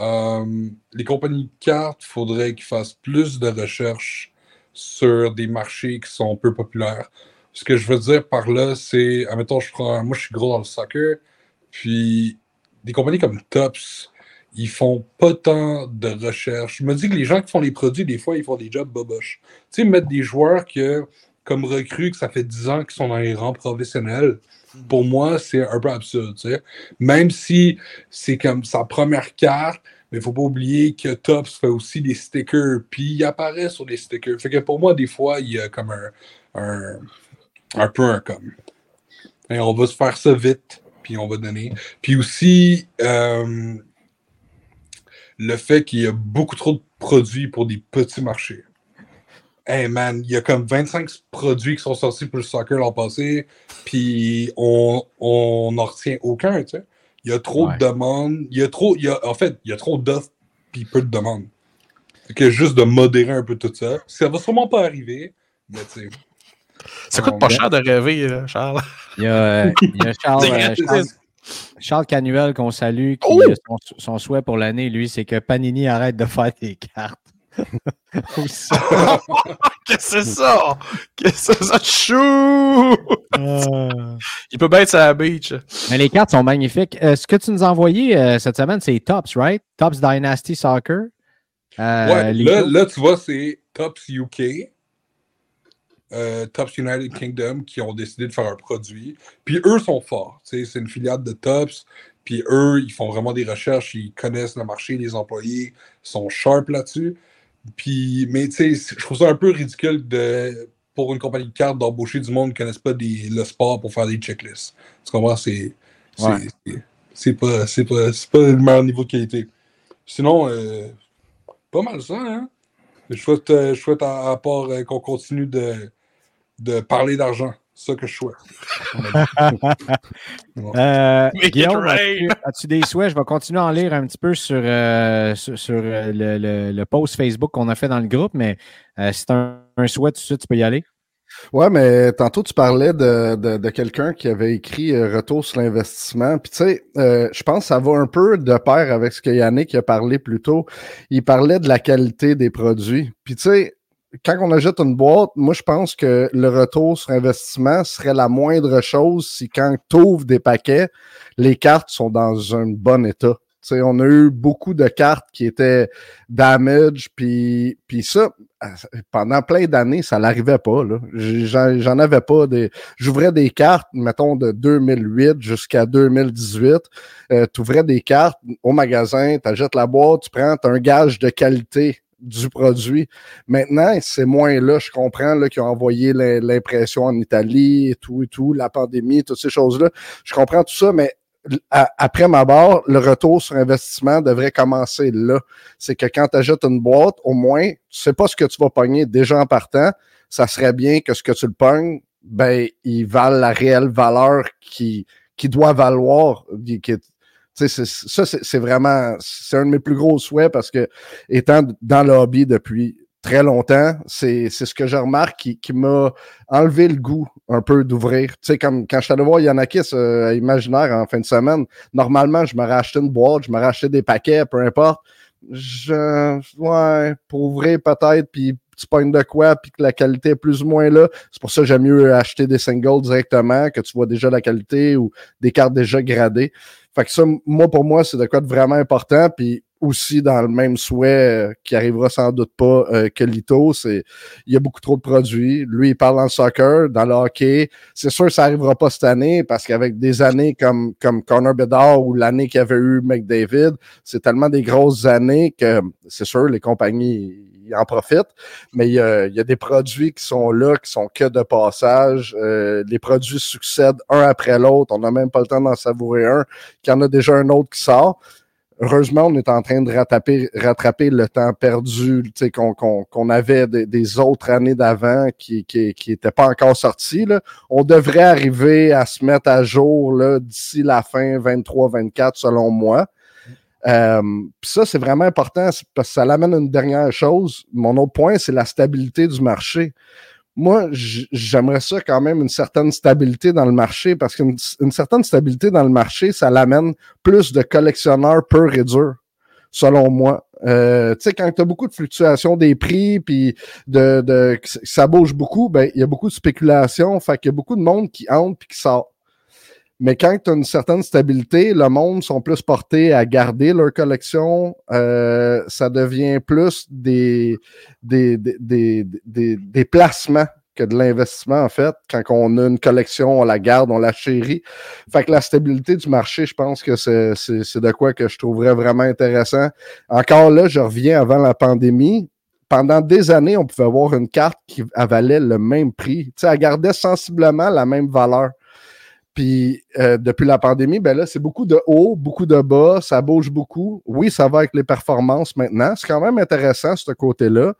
euh, les compagnies de cartes, il faudrait qu'ils fassent plus de recherches sur des marchés qui sont peu populaires. Ce que je veux dire par là, c'est, admettons, je prends, moi je suis gros dans le soccer, puis des compagnies comme Tops, ils font pas tant de recherches. Je me dis que les gens qui font les produits, des fois, ils font des jobs boboches. Tu sais, mettre des joueurs que, comme recrues, que ça fait 10 ans qu'ils sont dans les rangs professionnels, pour moi, c'est un peu absurde. Même si c'est comme sa première carte, mais il faut pas oublier que Tops fait aussi des stickers, puis il apparaît sur les stickers. Fait que pour moi, des fois, il y a comme un, un, un peu un comme. On va se faire ça vite, puis on va donner. Puis aussi, euh, le fait qu'il y a beaucoup trop de produits pour des petits marchés. Hey man, il y a comme 25 produits qui sont sortis pour le soccer l'an passé, puis on on n'en retient aucun, tu sais. Il y a trop Ouais. de demandes, il y a trop, il y a, en fait, il y a trop d'offres puis peu de demandes. Fait que juste de modérer un peu tout ça. Ça va sûrement pas arriver, mais tu sais. Ça coûte pas cher de rêver, là, Charles. Il y a, euh, il y a Charles, C'est euh. Charles, Charles Canuel qu'on salue, qui, Oh! euh, son, son souhait pour l'année, lui, c'est que Panini arrête de faire des cartes. Qu'est-ce que c'est ça? Qu'est-ce que c'est ça? Chou! Euh, Il peut bien être sur la beach. Mais les cartes sont magnifiques. Euh, ce que tu nous as envoyé euh, cette semaine, c'est Tops, right? Tops Dynasty Soccer. Euh, Ouais, là, là, tu vois, c'est Tops UK. euh, Tops United Kingdom qui ont décidé de faire un produit. Puis eux sont forts. C'est une filiale de Tops. Puis eux, ils font vraiment des recherches, ils connaissent le marché, les employés sont sharp là-dessus. Puis, mais tu sais, je trouve ça un peu ridicule de, pour une compagnie de cartes d'embaucher du monde qui ne connaissent pas des, le sport pour faire des checklists. Tu comprends? C'est c'est pas, pas, pas le meilleur niveau de qualité. Sinon, euh, pas mal ça, hein? Je souhaite, euh, je souhaite à, part euh, qu'on continue de, de parler d'argent. C'est ça que je souhaite. euh, Guillaume, as-tu des souhaits? Je vais continuer à en lire un petit peu sur, sur, sur le, le, le, post Facebook qu'on a fait dans le groupe, mais si tu as un, souhait tout de suite, tu peux y aller. Ouais, mais tantôt tu parlais de, de, de quelqu'un qui avait écrit euh, Retour sur l'investissement. Puis tu sais, euh, je pense que ça va un peu de pair avec ce que Yannick a parlé plus tôt. Il parlait de la qualité des produits. Puis tu sais, quand on achète une boîte, moi je pense que le retour sur investissement serait la moindre chose si quand tu ouvres des paquets, les cartes sont dans un bon état. sais, on a eu beaucoup de cartes qui étaient damage, puis, ça, pendant plein d'années, ça n'arrivait pas. J'en avais pas. Des... J'ouvrais des cartes, mettons, de 2008 jusqu'à 2018. Euh, tu ouvrais des cartes au magasin, tu achètes la boîte, tu prends, un gage de qualité du produit. Maintenant, c'est moins là. Je comprends qu'ils ont envoyé l'impression en Italie et tout et tout, la pandémie, toutes ces choses-là. Je comprends tout ça, mais après ma barre, le retour sur investissement devrait commencer là. C'est que quand tu achètes une boîte, au moins, tu sais pas ce que tu vas pogner déjà en partant. Ça serait bien que ce que tu le pognes, ben, il vale la réelle valeur qui, qui doit valoir. Ça, c'est vraiment, c'est un de mes plus gros souhaits parce que étant dans le hobby depuis très longtemps. C'est ce que je remarque qui, qui m'a enlevé le goût un peu d'ouvrir. Tu sais, comme quand je suis allé voir Yanakis euh, Imaginaire en fin de semaine, normalement, je me rachetais une boîte, je me rachetais des paquets, peu importe. Je, ouais, pour ouvrir peut-être, puis tu pognes de quoi, puis que la qualité est plus ou moins là. C'est pour ça que j'aime mieux acheter des singles directement, que tu vois déjà la qualité ou des cartes déjà gradées. Fait que ça, moi, pour moi, c'est de quoi de vraiment important. Puis aussi dans le même souhait euh, qui arrivera sans doute pas euh, que Lito, c'est il y a beaucoup trop de produits. Lui, il parle le soccer, dans le hockey. C'est sûr ça arrivera pas cette année parce qu'avec des années comme comme Connor Bedard ou l'année qu'il avait eu McDavid, c'est tellement des grosses années que c'est sûr les compagnies en profitent, mais il y, a, il y, a, des produits qui sont là, qui sont que de passage. Euh, les produits succèdent un après l'autre. On n'a même pas le temps d'en savourer un, qu'il y en a déjà un autre qui sort heureusement, on est en train de rattraper, rattraper le temps perdu qu'on qu'on avait des, autres années d'avant qui n'étaient qui, pas encore sortis. On devrait arriver à se mettre à jour d'ici la fin 23-24, selon moi. Euh, ça, c'est vraiment important parce que ça l'amène à une dernière chose. Mon autre point, c'est la stabilité du marché moi, j'aimerais ça quand même une certaine stabilité dans le marché parce qu'une certaine stabilité dans le marché, ça l'amène plus de collectionneurs peu et selon moi. Euh, tu sais, quand tu as beaucoup de fluctuations des prix, puis de, de, ça bouge beaucoup, ben il y a beaucoup de spéculation, fait qu'il y a beaucoup de monde qui entre puis qui sort. Mais quand tu as une certaine stabilité, le monde sont plus portés à garder leur collection. Euh, ça devient plus des, des, des, des, des placements que de l'investissement, en fait. Quand on a une collection, on la garde, on la chérit. Fait que la stabilité du marché, je pense que c'est de quoi que je trouverais vraiment intéressant. Encore là, je reviens avant la pandémie. Pendant des années, on pouvait avoir une carte qui avalait le même prix. Tu sais, elle gardait sensiblement la même valeur. Puis euh, depuis la pandémie, ben là, c'est beaucoup de haut, beaucoup de bas, ça bouge beaucoup. Oui, ça va avec les performances maintenant. C'est quand même intéressant, ce côté-là.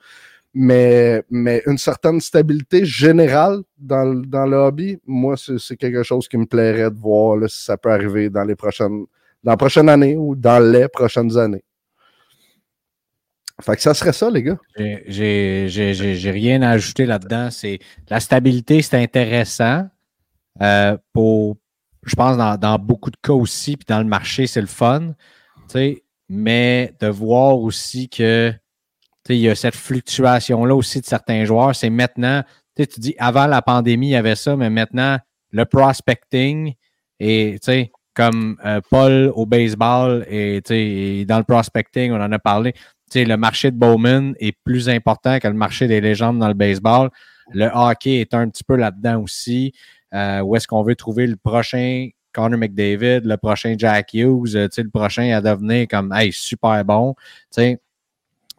Mais, mais une certaine stabilité générale dans, dans le hobby, moi, c'est quelque chose qui me plairait de voir si ça peut arriver dans les prochaines dans la prochaine année ou dans les prochaines années. Fait que ça serait ça, les gars. J'ai rien à ajouter là-dedans. C'est la stabilité, c'est intéressant. Euh, pour, je pense, dans, beaucoup de cas aussi, puis dans le marché, c'est le fun. Mais de voir aussi que il y a cette fluctuation-là aussi de certains joueurs. C'est maintenant, tu dis avant la pandémie, il y avait ça, mais maintenant, le prospecting et comme euh, Paul au baseball et, et, dans le prospecting, on en a parlé. le marché de Bowman est plus important que le marché des légendes dans le baseball Le hockey est un petit peu là-dedans aussi. Euh, où est-ce qu'on veut trouver le prochain Connor McDavid, le prochain Jack Hughes, euh, le prochain à devenir comme hey, super bon.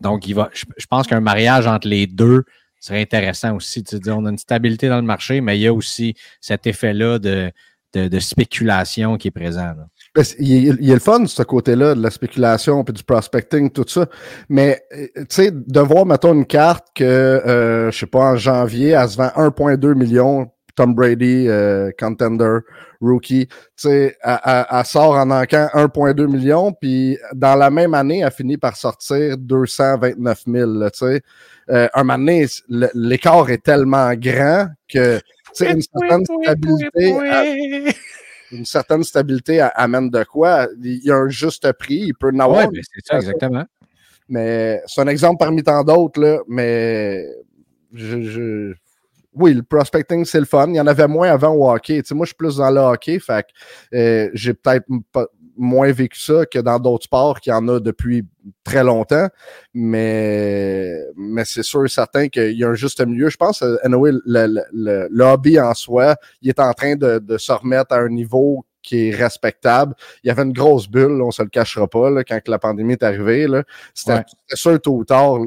Donc, il va, je, pense qu'un mariage entre les deux serait intéressant aussi. On a une stabilité dans le marché, mais il y a aussi cet effet-là de, de, spéculation qui est présent. Ben, il, y a le fun, ce côté-là, de la spéculation, puis du prospecting, tout ça. Mais, euh, de voir, mettons, une carte que, euh, je sais pas, en janvier, elle se vend 1,2 million, Tom Brady, euh, contender, rookie, tu sais, elle, sort en manquant 1,2 million, puis dans la même année, elle finit par sortir 229 000, tu sais. Euh, un moment donné, l'écart est tellement grand que, tu sais, une certaine stabilité... une certaine stabilité amène de quoi? Il y a un juste prix, il peut en avoir. Oui, ben, c'est ça, exactement. Mais c'est un exemple parmi tant d'autres, là, mais je, oui, le prospecting, c'est le fun. Il y en avait moins avant au hockey. moi, je suis plus dans le hockey, fait euh, j'ai peut-être moins vécu ça que dans d'autres sports qui en a depuis très longtemps. Mais, mais c'est sûr et certain qu'il y a un juste milieu. Je pense, euh, anyway, le, le, hobby en soi, il est en train de, se remettre à un niveau qui est respectable. Il y avait une grosse bulle, on se le cachera pas, là, quand la pandémie est arrivée. C'était sûr, tôt ou tard,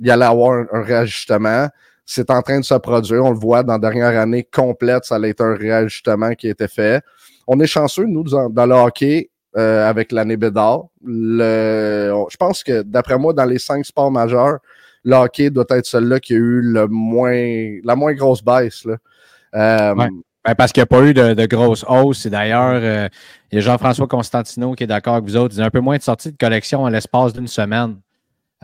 il y allait avoir un réajustement c'est en train de se produire. On le voit dans la dernière année complète, ça a été un réajustement qui a été fait. On est chanceux, nous, dans, le hockey, euh, avec l'année Bédard. Le, je pense que, d'après moi, dans les cinq sports majeurs, le hockey doit être celui-là qui a eu le moins, la moins grosse baisse. Là. Euh, ben, parce qu'il n'y a pas eu de, de grosse hausse. Et d'ailleurs, euh, il y a Jean-François Constantino qui est d'accord avec vous autres. Il y a un peu moins de sorties de collection en l'espace d'une semaine.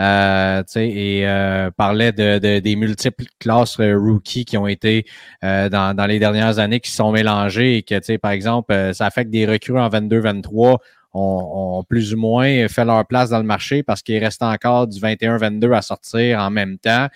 Euh, et euh, parlait de, des multiples classes euh, rookies qui ont été euh, dans, dans, les dernières années qui se sont mélangées et que, par exemple, ça fait que des recrues en 22-23 ont, plus ou moins fait leur place dans le marché parce qu'il reste encore du 21-22 à sortir en même temps.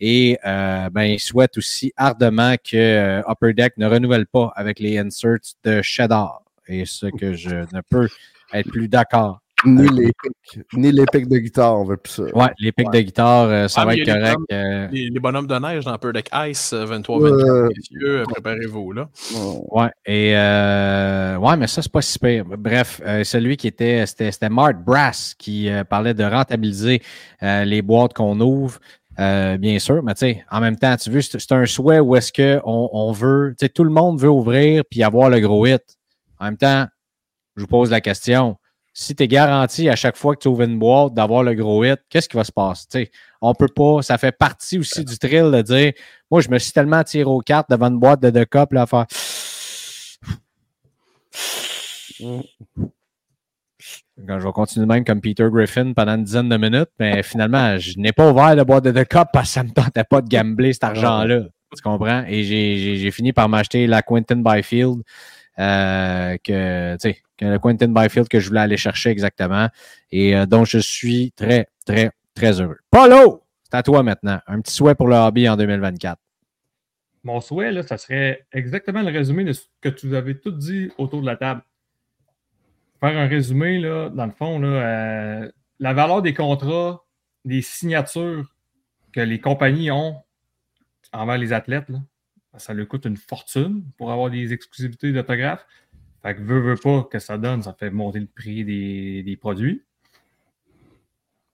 Et ben, ils souhaitent aussi ardemment que Upper Deck ne renouvelle pas avec les inserts de Cheddar. Et ce que je ne peux être plus d'accord ni les pics, ni les pics de guitare, on veut plus ça. Ouais, les pics de guitare, euh, ça va être correct. Euh. Les, bonhommes de neige dans Deck Ice 23 24 messieurs, préparez-vous là. Ouais, et euh, ouais, mais ça, c'est pas si pire. Bref, celui qui était, c'était Mark Brass qui parlait de rentabiliser les boîtes qu'on ouvre. bien sûr, mais tu sais, en même temps, tu veux, c'est un souhait où est-ce qu'on on veut, tu sais, tout le monde veut ouvrir puis avoir le gros hit. En même temps, je vous pose la question si tu es garanti à chaque fois que tu ouvres une boîte d'avoir le gros hit, qu'est-ce qui va se passer? On on peut pas, ça fait partie aussi du thrill de dire Moi, je me suis tellement tiré aux cartes devant une boîte de deux copes là, à faire. Quand je vais continuer même comme Peter Griffin pendant une dizaine de minutes, mais finalement, je n'ai pas ouvert de boîte de deux copes parce que ça ne me tentait pas de gambler cet argent-là. Tu comprends? Et j'ai fini par m'acheter la Quentin Byfield euh, que, le Quentin Byfield que je voulais aller chercher exactement et euh, dont je suis très, très, très heureux. Paulo, c'est à toi maintenant. Un petit souhait pour le hobby en 2024. Mon souhait, là, ça serait exactement le résumé de ce que tu avais tout dit autour de la table. Faire un résumé, là, dans le fond, là, euh, la valeur des contrats, des signatures que les compagnies ont envers les athlètes, là, ça lui coûte une fortune pour avoir des exclusivités d'autographes. Fait que veut, veut pas que ça donne, ça fait monter le prix des, produits.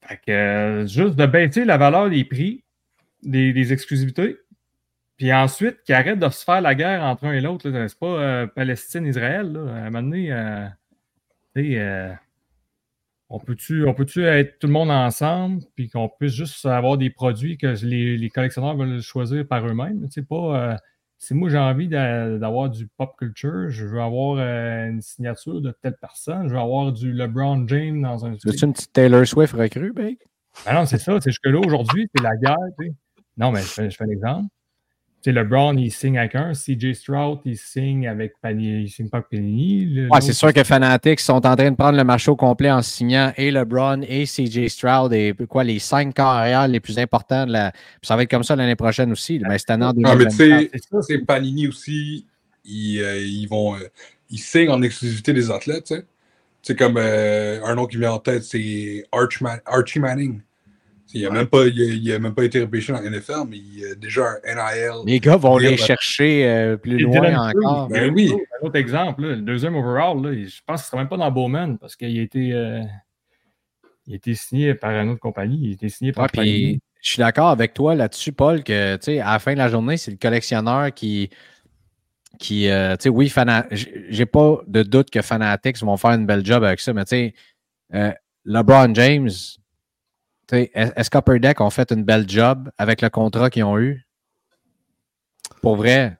Fait que euh, juste de baisser la valeur des prix des, exclusivités, puis ensuite qu'ils arrêtent de se faire la guerre entre un et l'autre. C'est pas euh, Palestine-Israël. À un moment donné, euh, on peut-tu on peut être tout le monde ensemble, puis qu'on puisse juste avoir des produits que les, les collectionneurs veulent choisir par eux-mêmes. C'est pas si moi j'ai envie d'avoir du pop culture, je veux avoir euh, une signature de telle personne, je veux avoir du LeBron James dans un. Veux-tu une petite Taylor Swift recrue, Big? Ben non, c'est ça. C'est jusque-là, aujourd'hui, c'est la guerre. Non, mais je fais, je fais un exemple sais, LeBron, il signe avec un. CJ Stroud, il signe avec Panini. Il signe pas avec Panini. Ouais, c'est sûr que Fanatics sont en train de prendre le marché au complet en signant et LeBron et CJ Stroud et quoi, les cinq carrières les plus importants de la. ça va être comme ça l'année prochaine aussi. Mais cette année en Non, mais tu sais, Panini aussi, ils, euh, ils vont. Euh, ils signent en exclusivité des athlètes, tu sais. C'est comme euh, un nom qui vient en tête, c'est Archie Manning. Il n'a même, pas- il a- il a même pas été repêché en NFL, mais il a déjà un NIL. Les gars vont les chercher euh, plus Et loin Dylan encore. Ben oui. Un autre exemple, là, le deuxième overall, là, je pense qu'il ne sera même pas dans Bowman parce qu'il a été, euh, il a été signé par une autre compagnie. Il a été signé par Ouais, puis je suis d'accord avec toi là-dessus, Paul, que tu sais, à la fin de la journée, c'est le collectionneur qui. qui euh, tu sais, oui, Fana- j'ai pas de doute que Fanatics vont faire une belle job avec ça, mais tu sais, euh, LeBron James, est-ce qu'Upper Deck ont fait une belle job avec le contrat qu'ils ont eu? Pour vrai?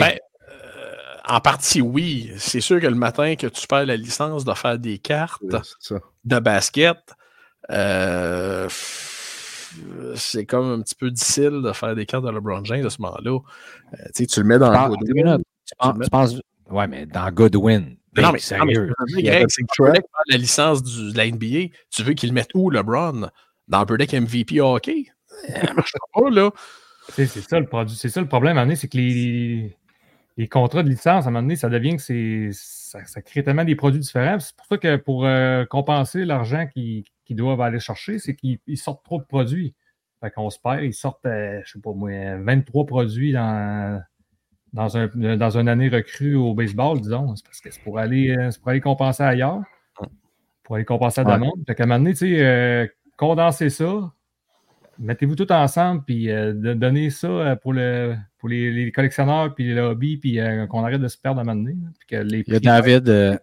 Ben, euh, en partie, oui. C'est sûr que le matin que tu perds la licence de faire des cartes de basket, euh, c'est comme un petit peu difficile de faire des cartes de LeBron James à ce moment-là. Euh, tu le mets dans le deux minutes. Tu penses- tu penses- ouais, mais dans Goodwin. Non, Ben, mais, non, mais sérieux. je veux dire, Greg, Deck perd la licence du- de la NBA. Tu veux qu'il le mette où, LeBron? Dans Upper Deck MVP hockey? Ça marche pas, là. C'est ça le produit. C'est ça le problème à un moment donné, c'est que les, les contrats de licence, à un moment donné, ça devient que c'est. Ça, ça crée tellement des produits différents. C'est pour ça que pour euh, compenser l'argent qu'ils doivent aller chercher, c'est qu'ils ils sortent trop de produits. Fait qu'on se perd, ils sortent, euh, je sais pas moi, 23 produits dans, dans, un, dans une année recrue au baseball, disons. C'est parce que c'est pour aller, euh, c'est pour aller compenser ailleurs. Pour aller compenser à la demande. Fait qu'à un moment donné, tu sais, euh, condenser ça, mettez-vous tout ensemble, puis euh, donnez ça euh, pour, le, pour les, les collectionneurs, puis les lobbies, puis euh, qu'on arrête de se perdre à un moment donné. puis que les Il y a prix- David, euh,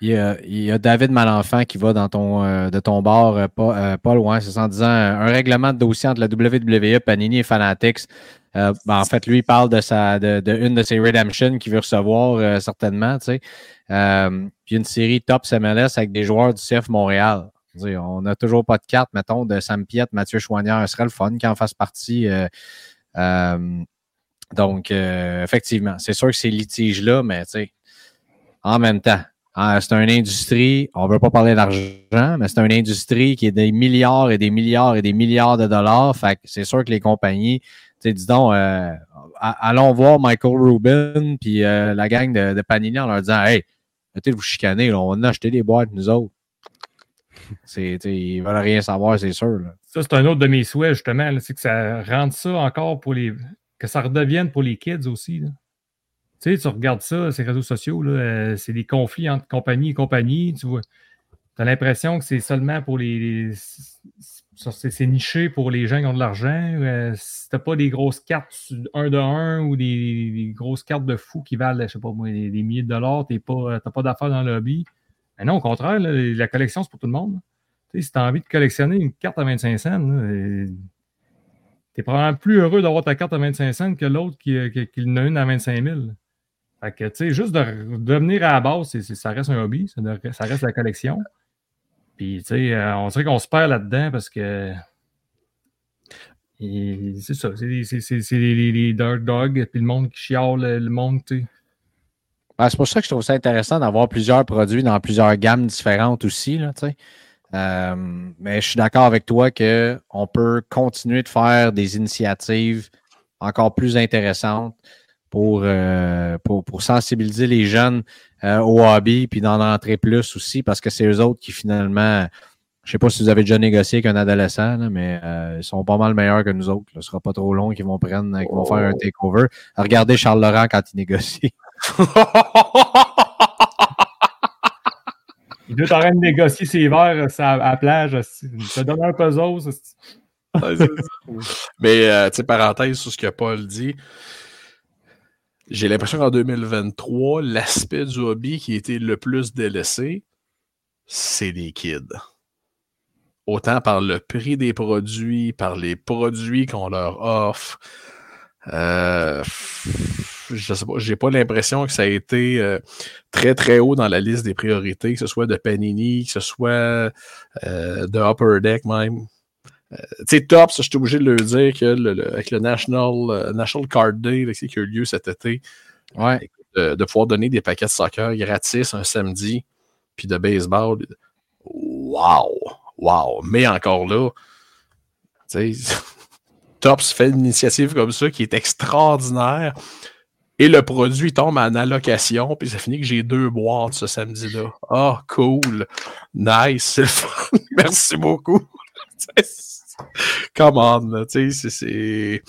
il y a, David Malenfant qui va dans ton, euh, de ton bar, euh, pas, euh, pas loin, c'est en disant un règlement de dossier entre la WWE, Panini et Fanatics. Ben, en fait, lui, il parle de, sa, de, une de ses redemptions qu'il veut recevoir certainement. Tu sais. Puis une série Top MLS avec des joueurs du CF Montréal. On n'a toujours pas de carte, mettons, de Sam Piette, Mathieu Chouanière. Ce serait le fun qu'il en fasse partie. donc, effectivement, c'est sûr que ces litiges-là, mais en même temps, c'est une industrie, on ne veut pas parler d'argent, mais c'est une industrie qui est des milliards et des milliards et des milliards de dollars. Fait que c'est sûr que les compagnies, tu dis donc, euh, allons voir Michael Rubin puis euh, la gang de, Panini en leur disant Hey, arrêtez de vous chicaner, là, on a acheté des boîtes, nous autres. C'est, ils veulent rien savoir, c'est sûr. Ça, c'est un autre de mes souhaits, justement. C'est que ça rende ça encore pour les. que ça redevienne pour les kids aussi. Tu tu regardes ça, ces réseaux sociaux, euh, c'est des conflits entre compagnie et compagnie. Tu vois. as l'impression que c'est seulement pour les. c'est niché pour les gens qui ont de l'argent. Euh, si t'as pas des grosses cartes un de un ou des, grosses cartes de fous qui valent, je sais pas moi, des, milliers de dollars, t'es pas, t'as pas d'affaires dans le lobby. Mais non, au contraire, la collection, c'est pour tout le monde. Tu si tu as envie de collectionner une carte à 25 cents, euh, t'es probablement plus heureux d'avoir ta carte à 25 cents que l'autre qui, euh, qui en a une à 25 000. Que, tu sais, juste de, de venir à la base, ça reste un hobby, ça, ça reste la collection. Puis, tu sais, euh, on dirait qu'on se perd là-dedans parce que. C'est ça, c'est les, les, Dark Dogs, puis le monde qui chiale, le, monde, tu. Ben, c'est pour ça que je trouve ça intéressant d'avoir plusieurs produits dans plusieurs gammes différentes aussi. Tu sais. Euh, mais je suis d'accord avec toi qu'on peut continuer de faire des initiatives encore plus intéressantes pour, euh, pour, pour sensibiliser les jeunes euh, au hobby puis d'en entrer plus aussi parce que c'est eux autres qui finalement. Je sais pas si vous avez déjà négocié avec un adolescent, là, mais euh, ils sont pas mal meilleurs que nous autres. là. Ce sera pas trop long qu'ils vont prendre, qu'ils vont faire un takeover. Regardez Charles Laurent quand il négocie. Il doit être en train de négocier ses verres ça, à la plage. te donne un puzzle. ça. Mais, euh, tu sais, parenthèse sur ce que Paul dit, j'ai l'impression qu'en 2023, l'aspect du hobby qui a été le plus délaissé, c'est les kids. Autant par le prix des produits, par les produits qu'on leur offre. Euh, je sais pas, j'ai pas l'impression que ça a été euh, très très haut dans la liste des priorités, que ce soit de Panini, que ce soit euh, de Upper Deck même. Euh, tu sais, Tops, je suis obligé de leur dire que le- le- avec le National, euh, National Card Day là, qui a eu lieu cet été, Ouais. de, de pouvoir donner des paquets de soccer gratis un samedi, puis de baseball. Wow! Wow! Mais encore là, tu sais, Tops fait une initiative comme ça qui est extraordinaire. Et le produit tombe en allocation, puis ça finit que j'ai deux boîtes ce samedi-là. Ah, cool! Nice! C'est le fun! Merci beaucoup! Come on, tu sais, c'est-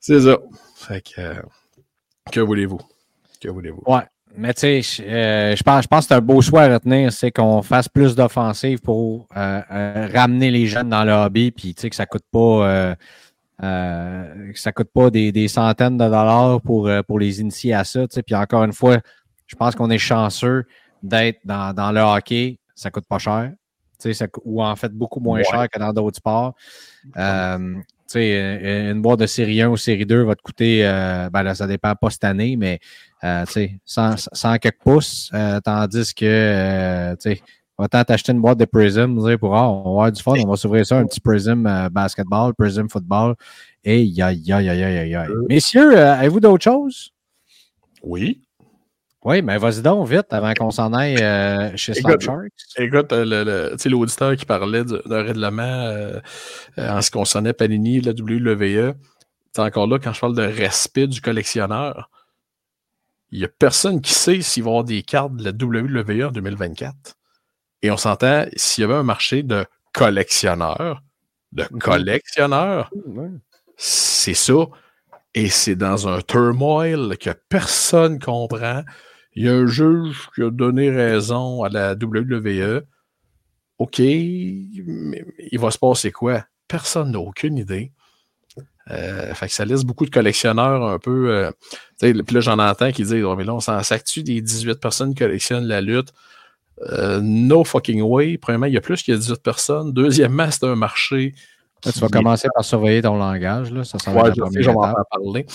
c'est. Ça. Fait que. euh, que voulez-vous? Que voulez-vous? Ouais. Mais tu sais, je euh, pense, pense que c'est un beau choix à retenir, c'est qu'on fasse plus d'offensives pour euh, ramener les jeunes dans le hobby, puis tu sais que ça coûte pas ça coûte pas des, centaines de dollars pour, pour les initier à ça. Puis encore une fois, je pense qu'on est chanceux d'être dans, dans le hockey. Ça coûte pas cher. Ça, ou en fait beaucoup moins Ouais. cher que dans d'autres sports. Euh, une boîte de série 1 ou série 2 va te coûter, euh, ben là, ça dépend pas cette année, mais euh, tu sais, 100, 100 quelques pouces, euh, tandis que, euh, autant t'acheter une boîte de Prism, pour, ah, on va avoir du fun, on va s'ouvrir ça, un petit Prism basketball, Prism football, et aïe, aïe, aïe, aïe, aïe, aïe. Messieurs, avez-vous d'autres choses? Oui. Oui, mais vas-y donc vite avant qu'on s'en aille euh, chez Slap Écoute, Sharks. Écoute, euh, l'auditeur qui parlait du- d'un règlement euh, en ce qui concernait Panini, la WWE, c'est encore là, quand je parle de respect du collectionneur, il n'y a personne qui sait s'il va y avoir des cartes de la WWE en 2024. Et on s'entend, s'il y avait un marché de collectionneurs, de collectionneurs, c'est ça. Et c'est dans un turmoil que personne comprend. Il y a un juge qui a donné raison à la WWE. OK, mais il va se passer quoi? Personne n'a aucune idée. Euh, fait que ça laisse beaucoup de collectionneurs un peu. euh, puis là, j'en entends qui disent oh, mais là, on s'en sac-tu des 18 personnes qui collectionnent la lutte? Euh, no fucking way. Premièrement, il y a plus a 18 personnes. Deuxièmement, c'est un marché. Là, tu vas commencer par surveiller ton langage. Là. Ça, Ouais, je sais, j'en vais parler.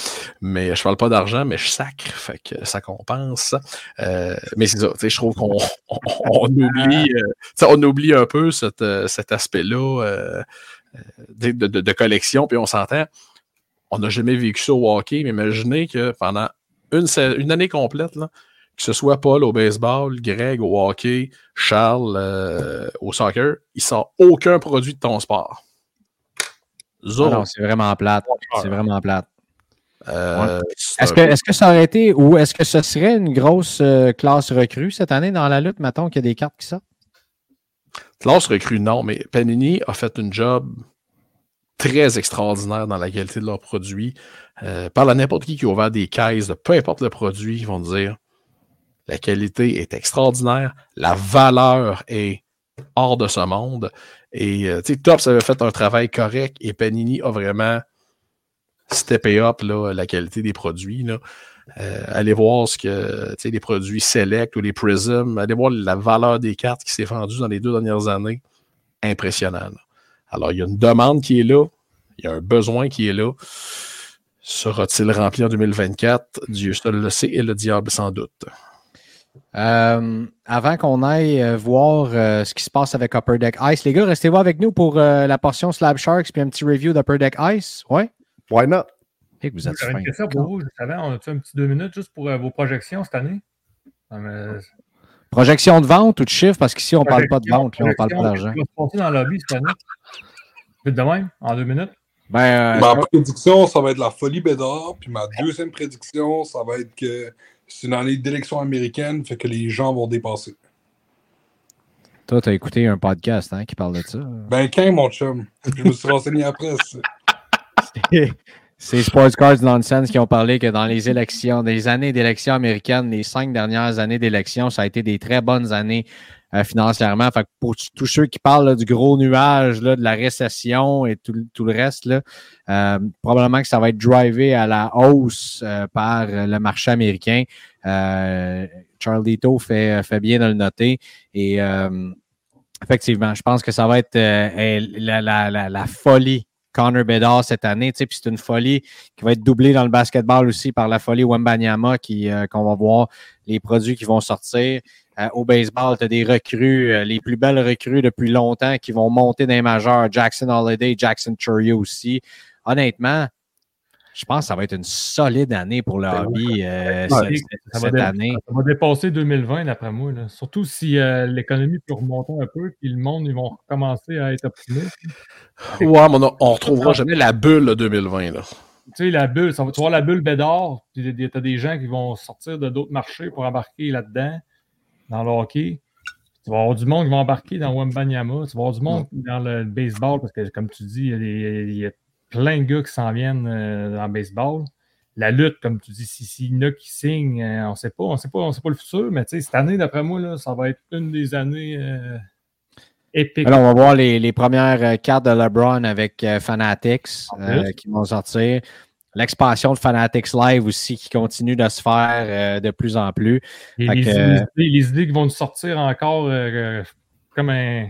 Mais je parle pas d'argent, mais je sacre. Fait que ça compense. Euh, mais c'est ça. Je trouve qu'on on, on oublie, euh, on oublie un peu cet, euh, cet aspect-là euh, de, de- de collection. Puis on s'entend, on n'a jamais vécu ça au hockey, mais imaginez que pendant une, année complète, là, que ce soit Paul au baseball, Greg au hockey, Charles euh, au soccer, il sort aucun produit de ton sport. Ah non, c'est vraiment plate. C'est vraiment plate. Euh, Est-ce un que, est-ce que ça aurait été ou est-ce que ce serait une grosse euh, classe recrue cette année dans la lutte, mettons qu'il y a des cartes qui sortent? Classe recrue, non, mais Panini a fait une job très extraordinaire dans la qualité de leurs produits. Euh, parle à n'importe qui qui a ouvert des caisses de peu importe le produit, ils vont dire la qualité est extraordinaire, la valeur est hors de ce monde. Et euh, Tops avait fait un travail correct et Panini a vraiment steppé up là, la qualité des produits. Là. Euh, allez voir ce que les produits Select ou les Prism, allez voir la valeur des cartes qui s'est vendue dans les deux dernières années. Impressionnant. Alors, il y a une demande qui est là, il y a un besoin qui est là. Sera-t-il rempli en 2024? Dieu seul le sait et le diable sans doute. Euh, avant qu'on aille euh, voir euh, ce qui se passe avec Upper Deck Ice, les gars, restez-vous avec nous pour euh, la portion Slab Sharks puis un petit review d'Upper Deck Ice. Ouais? Why not? Et que vous êtes une question pour vous. Juste avant, on a-tu un petit deux minutes juste pour euh, vos projections cette année? Non, mais- Projection de vente ou de chiffre, parce qu'ici, on ne parle pas de vente, là, on parle pas d'argent. Qui va se passer dans le lobby cette année? Vite de même, en deux minutes. Ben, euh, Ma prédiction, ça va être la folie Bédard. Puis ma deuxième prédiction, ça va être que c'est une année d'élection américaine, fait que les gens vont dépasser. toi, tu as écouté un podcast hein, qui parle de ça. Ben, quand, mon chum? Je me suis renseigné après. C'est Sports Cards Nonsense qui ont parlé que dans les élections, des années d'élections américaines, les cinq dernières années d'élections, ça a été des très bonnes années euh, financièrement. Fait que pour tous ceux qui parlent là, du gros nuage, là, de la récession et tout, tout le reste, là, euh, probablement que ça va être drivé à la hausse euh, par le marché américain. Euh, Charlie Tito fait, fait bien de le noter. Et euh, effectivement, je pense que ça va être euh, la, la, la folie Connor Bedard cette année. Puis c'est une folie qui va être doublée dans le basketball aussi par la folie Wembanyama qui, euh, qu'on va voir les produits qui vont sortir. Euh, au baseball, tu as des recrues, euh, les plus belles recrues depuis longtemps qui vont monter dans les majeurs. Jackson Holiday, Jackson Churio aussi. Honnêtement, je pense que ça va être une solide année pour le hobby euh, Ouais, cette, ça cette année. Ça va dépasser 2020, d'après moi. là. Surtout si euh, l'économie peut remonter un peu, puis le monde, ils vont commencer à être optimistes. Ouais, mais on, on retrouvera jamais la bulle là, 2020. Là. Tu sais, la bulle, ça va, tu vois la bulle Bédard, puis tu as des gens qui vont sortir de d'autres marchés pour embarquer là-dedans, dans le hockey. Tu Tu vas avoir du monde qui va embarquer dans Wembanyama. Tu vas avoir du monde dans le baseball parce que, comme tu dis, il y a, des- il y a plein de gars qui s'en viennent euh, dans le baseball. La lutte, comme tu dis, si- s'il y en a qui signent, euh, on ne sait pas, on sait pas, on sait pas le futur, mais cette année, d'après moi, là, ça va être une des années euh, épiques. Alors, on va voir les, les premières euh, cartes de LeBron avec Fanatics En qui vont sortir. L'expansion de Fanatics Live aussi qui continue de se faire de plus en plus. Et les, que- idées, les idées qui vont nous sortir encore comme, un,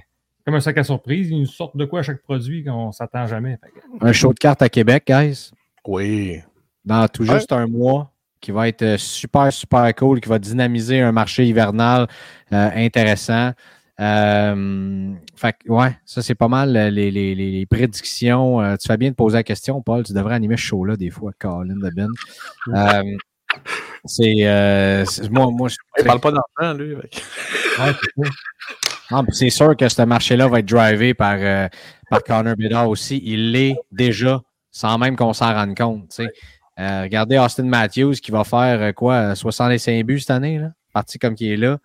comme un sac à surprise, nous sortent de quoi à chaque produit qu'on ne s'attend jamais. Un show de cartes à Québec, guys, Oui. dans tout juste un mois, qui va être euh, super, super cool, qui va dynamiser un marché hivernal euh, intéressant. Euh, fait que, ouais, ça c'est pas mal euh, les, les- les- les prédictions. Euh, tu fais bien de poser la question, Paul. Tu devrais animer ce show-là des fois, Colin de Ben. Euh, c'est euh, moi, moi, je- Il parle pas d'argent, lui. Ouais, Non, puis c'est sûr que ce marché-là va être drivé par, euh, par Connor Bedard aussi. Il l'est déjà, sans même qu'on s'en rende compte. Euh, regardez Austin Matthews qui va faire euh, quoi, 65 buts cette année, là, parti comme qui est là.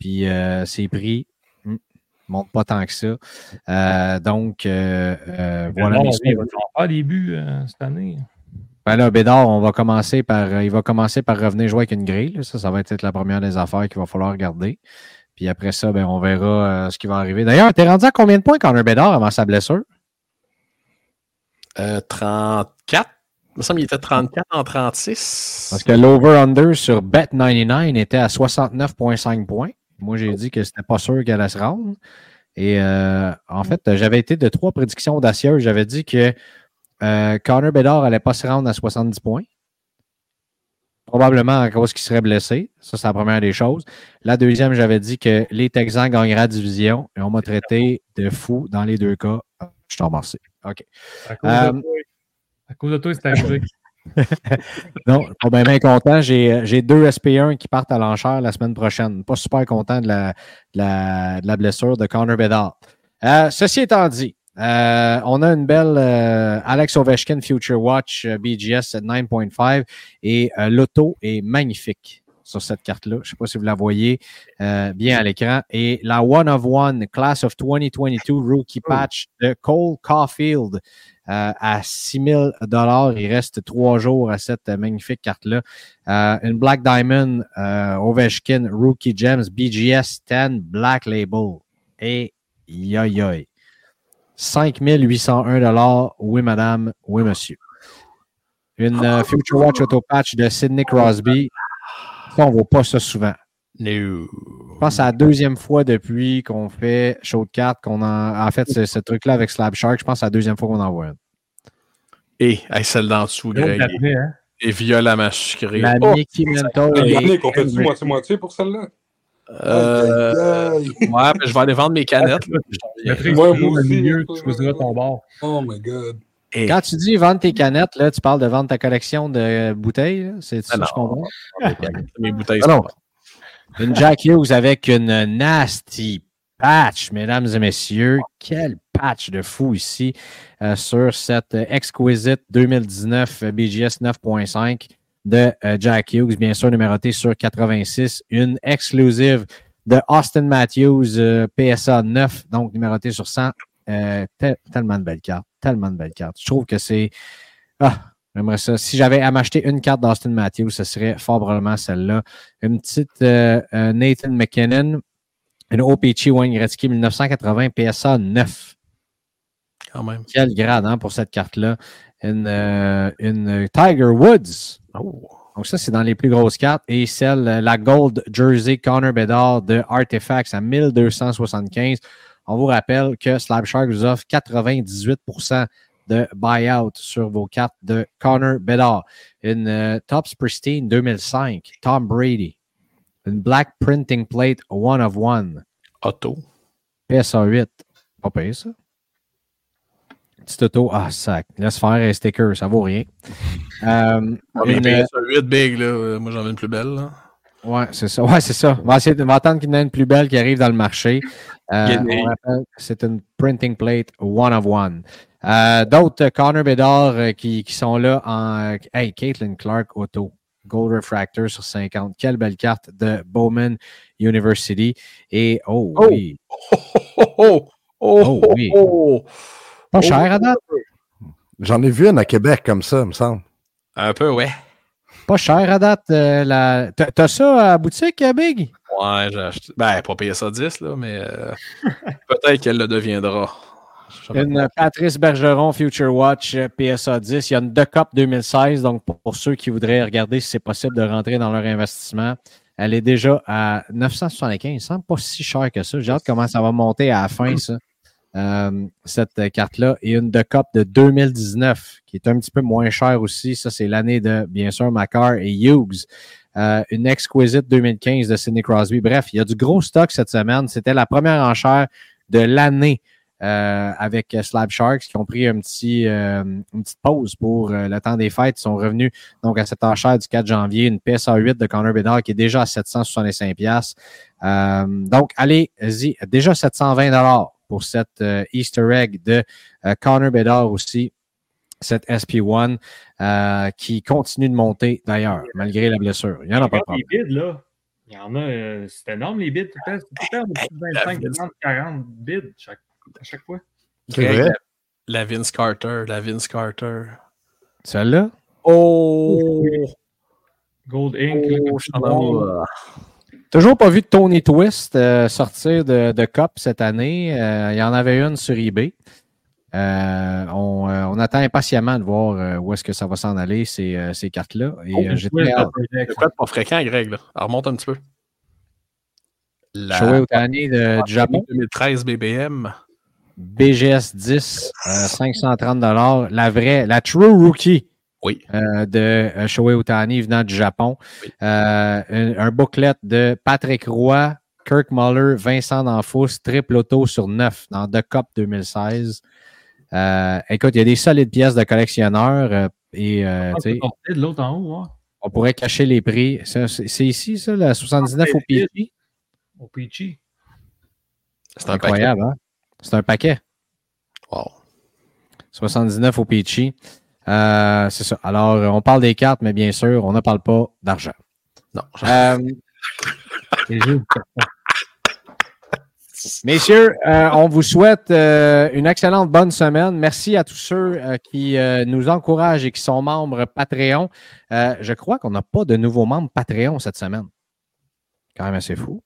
Puis ses prix ne montent pas tant que ça. Donc, voilà. Bon, il va faire des buts cette année. Ben là, Bédard, on va commencer par, il va commencer par revenir jouer avec une grille. là. Ça, ça va être la première des affaires qu'il va falloir regarder. Puis après ça, ben, on verra euh, ce qui va arriver. D'ailleurs, t'es rendu à combien de points Connor Bédard avant sa blessure? Euh, 34. Il me semble qu'il était 34 en 36. Parce que l'over-under sur Bet99 était à 69,5 points. Moi, j'ai dit que c'était pas sûr qu'elle allait se rendre. Et euh, en fait, j'avais été de trois prédictions audacieuses. J'avais dit que euh, Connor Bedard n'allait pas se rendre à 70 points. Probablement à cause qu'il serait blessé. Ça, c'est la première des choses. La deuxième, j'avais dit que les Texans gagneraient la division. Et on m'a traité de fou dans les deux cas. Je t'en remercie. OK. À cause, Euh, de, toi, à cause de toi, c'est arrivé. Non, pas bien, bien content. J'ai, euh, j'ai deux SP1 qui partent à l'enchère la semaine prochaine. Pas super content de la, de la, de la blessure de Connor Bedard. Euh, ceci étant dit, euh, on a une belle euh, Alex Ovechkin Future Watch euh, BGS 9.5 et euh, l'auto est magnifique sur cette carte-là. Je ne sais pas si vous la voyez bien à l'écran. Et la One of One Class of 2022 Rookie oh. Patch de Cole Caulfield à 6000 dollars. Il reste trois jours à cette magnifique carte-là. une Black Diamond Ovechkin Rookie Gems BGS 10 Black Label. Et yoyoy. 5801 Oui, madame. Oui, monsieur. Une euh, Future Watch Auto Patch de Sidney Crosby. Ça, on ne voit pas ça souvent. Je pense à la deuxième fois depuis qu'on fait Show de 4 qu'on en fait ce, ce truc-là avec Slab Shark. Je pense à la deuxième fois qu'on en voit une. Et hey, celle d'en dessous, Greg. Et hein? violemment sucrée. La oh, Mickey Mentor. La moitié-moitié pour celle-là? Euh, ouais, mais je vais aller vendre mes canettes. moi aussi, milieu, tu choisiras ton bord. Oh my god. Et- Quand tu dis vendre tes canettes, là, tu parles de vendre ta collection de bouteilles. C'est ça Ah que je comprends? mes bouteilles. Ah non. Une Jack Hughes avec une nasty patch, mesdames et messieurs. Quel patch de fou ici euh, sur cette Exquisite 2019 BGS 9.5 de euh, Jack Hughes, bien sûr numérotée sur 86. Une exclusive de Austin Matthews euh, PSA 9, donc numérotée sur 100. Euh, tel- tellement de belles cartes. Tellement de belles cartes. Je trouve que c'est. Ah, j'aimerais ça. Si j'avais à m'acheter une carte d'Austin Matthews, ce serait fort probablement celle-là. Une petite euh, Nathan McKinnon, une OPC Wayne Gretzky 1980 PSA 9. Quand même. Quel grade hein, pour cette carte-là. Une, une Tiger Woods. Oh. Donc, ça, c'est dans les plus grosses cartes. Et celle, euh, la Gold Jersey Connor Bedard de Artifacts à 1275. On vous rappelle que Slab Shark vous offre 98% de buyout sur vos cartes de Connor Bedard. Une euh, Topps Pristine 2005, Tom Brady. Une Black Printing Plate One of One, Auto. PSA 8. Pas payé ça. Petit auto, ah, sac. Laisse faire un sticker, ça vaut rien. Euh, Mais une, PSA 8 big, là. Moi, j'en ai une plus belle, là. Ouais, c'est ça. Ouais, c'est ça. On va, essayer de, on qu'il y en ait une plus belle qui arrive dans le marché. Euh, on c'est une printing plate one of one. Euh, D'autres, euh, Connor Bedard qui, qui sont là en. hey, Caitlin Clark Auto. Gold Refractor sur 50. Quelle belle carte de Bowman University. Et oh, Oh! oui, Oh, oh, oh, oh, Oh, oui. Oh. pas cher à date. J'en ai vu une à Québec comme ça, me semble. Un peu, ouais. Pas cher à date. euh, la... T'as ça à la boutique, euh, Big? Ouais, j'ai acheté. Ben, pas payer ça 10, là, mais euh, peut-être qu'elle le deviendra. Une Patrice Bergeron Future Watch PSA 10. Il y a une The Cup 2016. Donc, pour, pour ceux qui voudraient regarder si c'est possible de rentrer dans leur investissement, elle est déjà à 975. Il semble pas si cher que ça. J'ai hâte comment ça va monter à la fin, ça. Euh, cette carte-là. Et une The Cup de 2019, qui est un petit peu moins chère aussi. Ça, c'est l'année de, bien sûr, Macar et Hughes. Euh, une Exquisite 2015 de Sidney Crosby. Bref, il y a du gros stock cette semaine. C'était la première enchère de l'année euh, avec Slab Sharks qui ont pris un petit, euh, une petite pause pour le temps des fêtes. Ils sont revenus donc à cette enchère du 4 janvier, une PSA 8 de Connor Bedard qui est déjà à 765 pièces. donc, allez-y, déjà 720 dollars pour cette euh, Easter egg de euh, Connor Bedard aussi, cette SP1 euh, qui continue de monter d'ailleurs, malgré la blessure. Il n'y en a pas de problème. les bids, là. Il y en a, euh, c'est énorme les bids. Tout le temps, c'est tout le temps au-dessus de 25, 30, 40 bids chaque, à chaque fois. C'est vrai? La, la Vince Carter, la Vince Carter. Celle-là? Oh! Gold Inc. Oh, Toujours pas vu de Tony Twist euh, sortir de, de Cup cette année. Euh, il y en avait une sur eBay. Euh, on, euh, on attend impatiemment de voir euh, où est-ce que ça va s'en aller, ces, euh, ces cartes-là. Et euh, j'ai. C'est pas fréquent, Greg? Là? Alors, remonte un petit peu. La Shohei Ohtani de- du Japon, 2013 BBM. BGS 10, euh, 530 La vraie, la True Rookie Oui. euh, de euh, Shohei Ohtani venant du Japon. Oui. Euh, un, un booklet de Patrick Roy, Kirk Muller, Vincent D'Anfous, triple auto sur 9 dans The Cup 2016. Euh, écoute, il y a des solides pièces de collectionneurs euh, et euh, Ah, de l'autre en haut, hein, on pourrait cacher les prix. C'est ici, ça, la 79 au PG. au Peachy. C'est Incroyable, hein? C'est un paquet. paquet. Wow. 79 au Peachy. Euh, c'est ça. Alors, euh, on parle des cartes, mais bien sûr, on ne parle pas d'argent. Non. Euh, messieurs, euh, on vous souhaite euh, une excellente bonne semaine. Merci à tous ceux euh, qui nous encouragent et qui sont membres Patreon. Je crois qu'on n'a pas de nouveaux membres Patreon cette semaine. Quand même assez fou.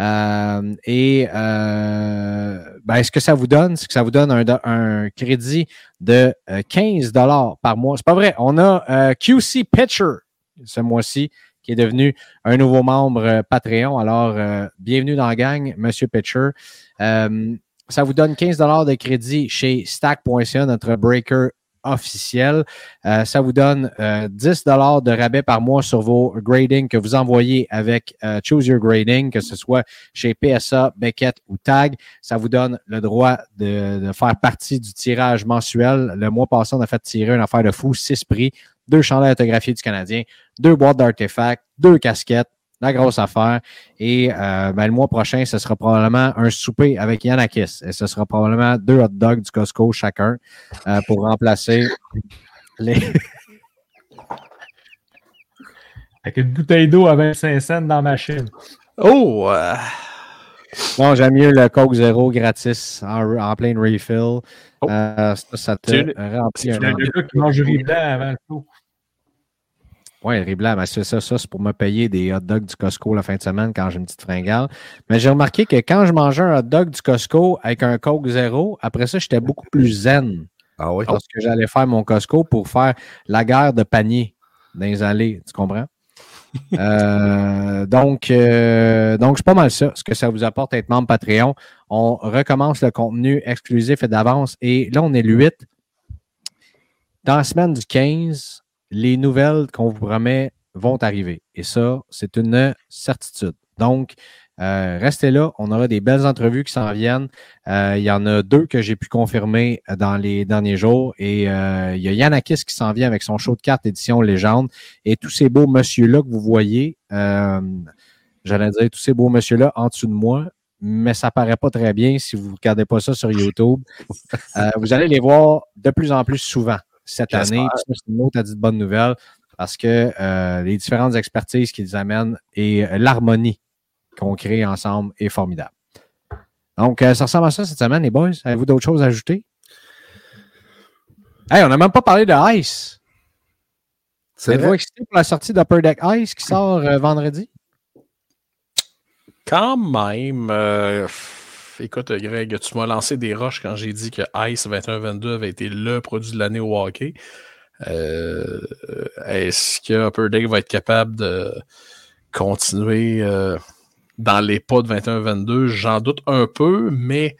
Euh, et euh, ben, ce que ça vous donne, c'est que ça vous donne un, crédit de euh, 15 par mois. C'est pas vrai. On a euh, QC Pitcher ce mois-ci qui est devenu un nouveau membre Patreon. Alors, bienvenue dans la gang, Monsieur Pitcher. Ça vous donne 15 de crédit chez stack.ca, notre breaker officiel. Euh, ça vous donne euh, 10 de rabais par mois sur vos gradings que vous envoyez avec euh, Choose Your Grading, que ce soit chez PSA, Beckett ou Tag. Ça vous donne le droit de, de faire partie du tirage mensuel. Le mois passé, on a fait tirer une affaire de fou, six prix, deux chandails autographiés du Canadien, deux boîtes d'artefacts, deux casquettes, la grosse affaire. Et euh, ben, le mois prochain, ce sera probablement un souper avec Yanakis. Et ce sera probablement deux hot dogs du Costco chacun euh, pour remplacer les. avec une bouteille d'eau à 25 cents dans la machine. Oh! euh, Non, j'aime mieux le Coke Zéro gratis en, en plein refill. Oh. Euh, ça, ça te remplit un l'as- un gars qui mange du riz blanc avant le show. Blanc, mais c'est ça, ça, c'est pour me payer des hot dogs du Costco la fin de semaine quand j'ai une petite fringale. Mais j'ai remarqué que quand je mangeais un hot dog du Costco avec un Coke zéro, après ça, j'étais beaucoup plus zen Ah oui? lorsque j'allais faire mon Costco pour faire la guerre de panier dans les allées. Tu comprends? Euh, donc, euh, donc c'est pas mal ça, ce que ça vous apporte être membre Patreon. On recommence le contenu exclusif et d'avance. Et là, on est le 8. Dans la semaine du 15, les nouvelles qu'on vous promet vont arriver. Et ça, c'est une certitude. Donc, euh, restez là. On aura des belles entrevues qui s'en viennent. Euh, il y en a deux que j'ai pu confirmer dans les derniers jours. Et euh, il y a Yanakis qui s'en vient avec son show de cartes édition légende. Et tous ces beaux monsieur-là que vous voyez, euh, j'allais dire tous ces beaux monsieur-là en dessous de moi, mais ça paraît pas très bien si vous ne regardez pas ça sur YouTube. Euh, vous allez les voir de plus en plus souvent cette année. Puis ça, C'est une autre bonne nouvelle. parce que euh, les différentes expertises qu'ils amènent et euh, l'harmonie qu'on crée ensemble est formidable. Donc, euh, ça ressemble à ça cette semaine, les boys. Avez-vous d'autres choses à ajouter? Hey, on n'a même pas parlé de Ice. C'est Êtes-vous vrai. excité pour la sortie d'Upper Deck Ice qui sort euh, vendredi? Quand même. Écoute, Greg, tu m'as lancé des roches quand j'ai dit que Ice 21-22 avait été le produit de l'année au hockey. Euh, Est-ce que Upper Deck va être capable de continuer euh, dans les pas de 21-22? J'en doute un peu, mais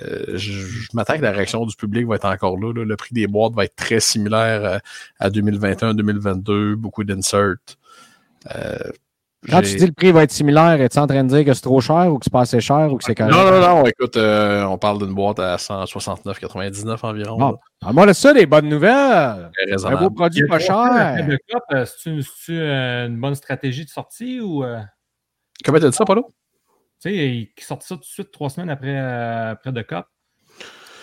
euh, je, m'attends que la réaction du public va être encore là. Le prix des boîtes va être très similaire euh, à 2021-2022, beaucoup d'inserts. Quand tu dis le prix va être similaire, es-tu en train de dire que c'est trop cher ou que c'est pas assez cher ou que c'est correct? Non, non, non, écoute, euh, on parle d'une boîte à 169,99 environ. Bon. là. Ah, moi, là, ça, des bonnes nouvelles. Un beau produit pas cher. euh, C'est-tu euh, une bonne stratégie de sortie ou. Comment t'as dit ça, Paulo? Tu sais, ils sortent ça tout de suite trois semaines après, euh, après The Cup.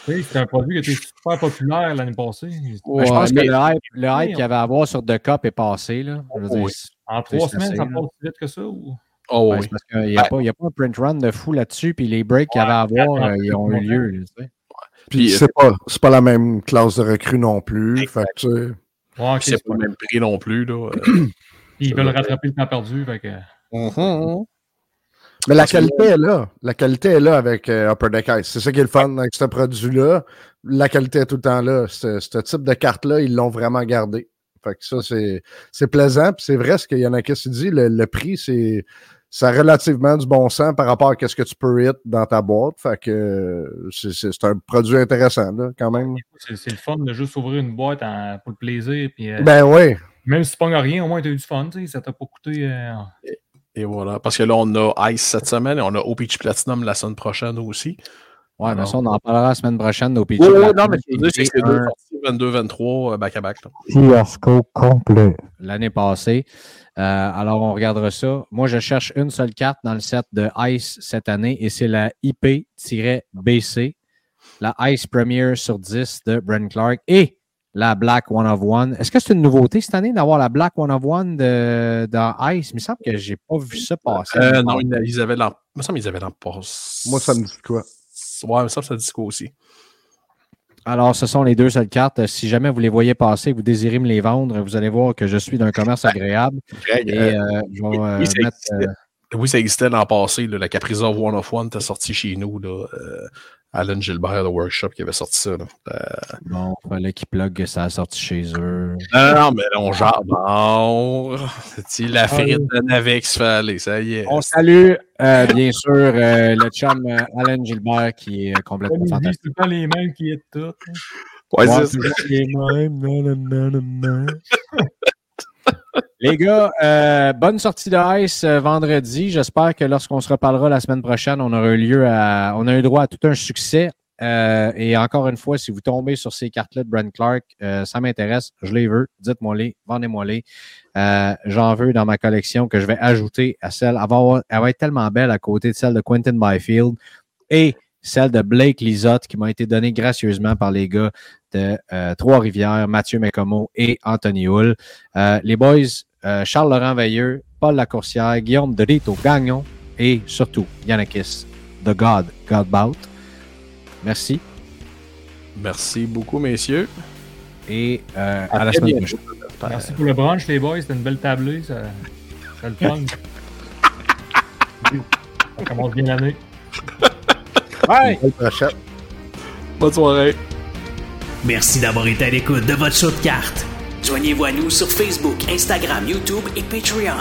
Tu sais, c'est un produit qui était super populaire l'année passée. Ben, je pense mais- que le hype, le hype qu'il y avait à avoir sur The Cup est passé. Là. Je veux dire, Oui. En trois semaines, ça passe plus vite que ça? Ou... Oh ben, oui. c'est parce qu'il n'y a, Ben- pas- il y a pas un print run de fou là-dessus, puis les breaks qu'il y avait à avoir, euh, ils ont eu lieu. là, tu sais. Puis euh, c'est pas, c'est pas la même classe de recrue non plus. Fait que, tu sais, Ouais, ok, c'est pas le même prix non plus. Là. euh. Ils veulent rattraper le temps perdu. Fait que... Mais la Parce que- qualité est là. La qualité est là avec euh, Upper Deck Ice. C'est ça qui est le fun avec ce produit-là. La qualité est tout le temps là. Ce, ce type de carte-là, ils l'ont vraiment gardé. Fait que ça, c'est, c'est plaisant. Puis c'est vrai ce qu'il y en a qui se dit. Le, le prix, c'est, ça a relativement du bon sens par rapport à ce que tu peux hit dans ta boîte. Fait que c'est, c'est- c'est un produit intéressant, là, quand même. C'est c'est le fun de juste ouvrir une boîte en- pour le plaisir. Puis, euh, Ben oui. même si tu pognes rien, au moins tu as eu du fun. tu sais, Ça t'a pas coûté. euh, Et voilà. Parce que là, on a Ice cette semaine et on a OPG Platinum la semaine prochaine aussi. Ouais, mais ça, on en parlera la semaine prochaine au PG. Oui, non, mais c'est que c'est deux sorties 22-23 euh, back-à-back. Fiasco complet. l'année passée. Euh, alors, on regardera ça. Moi, je cherche une seule carte dans le set de Ice cette année et c'est la IP-BC, la Ice Premier sur 10 de Brent Clark et la Black One of One. Est-ce que c'est une nouveauté cette année d'avoir la Black One of One de, dans Ice? Il me semble que j'ai pas vu ça passer. Euh, non, ils ils avaient l'an. Il me semble qu'ils avaient l'an passé. Moi, ça me dit quoi? Ouais, il me semble que ça dit quoi aussi. Alors, ce sont les deux seules cartes. Si jamais vous les voyez passer vous désirez me les vendre, vous allez voir que je suis d'un commerce agréable. Greg, Et euh, euh, je vais euh, mettre, euh, oui, ça existait l'an passé. là, la Capriza One of One était sortie chez nous. Là, euh, Alan Gilbert, le workshop, qui avait sorti ça. Là. Euh, bon, fallait qu'ils plug que ça a sorti chez eux. non, non, mais là, on. Bon, c'est la frite de fait aller, ça y est. On salue, euh, bien sûr, euh, le chum Alan Gilbert qui est complètement fantastique. c'est pas les mêmes qui est tout. hein. Ouais, Ouais, c'est- les mêmes. Nanana. Les gars, euh, bonne sortie de Ice euh, vendredi. J'espère que lorsqu'on se reparlera la semaine prochaine, on aura eu lieu à, on a eu droit à tout un succès. Euh, et encore une fois, si vous tombez sur ces cartes-là de Brent Clark, euh, ça m'intéresse. Je les veux. Dites-moi les, vendez-moi les. Euh, J'en veux dans ma collection que je vais ajouter à celle. Elle va, elle va être tellement belle à côté de celle de Quentin Byfield et celle de Blake Lizotte qui m'a été donnée gracieusement par les gars de euh, Trois-Rivières, Mathieu Mécomo et Anthony Hull. Euh, les boys, euh, Charles-Laurent Veilleux, Paul Lacourcière, Guillaume Dorito Gagnon et surtout Yannakis, The God, Godbout. Merci Merci beaucoup, messieurs. et euh, À à, la semaine prochaine. Merci pour le brunch, les boys. C'était une belle tablée. Ça, ça le fun. ça commence bien l'année. Bonne soirée. Merci d'avoir été à l'écoute de votre show de cartes. Joignez-vous à nous sur Facebook, Instagram, YouTube et Patreon.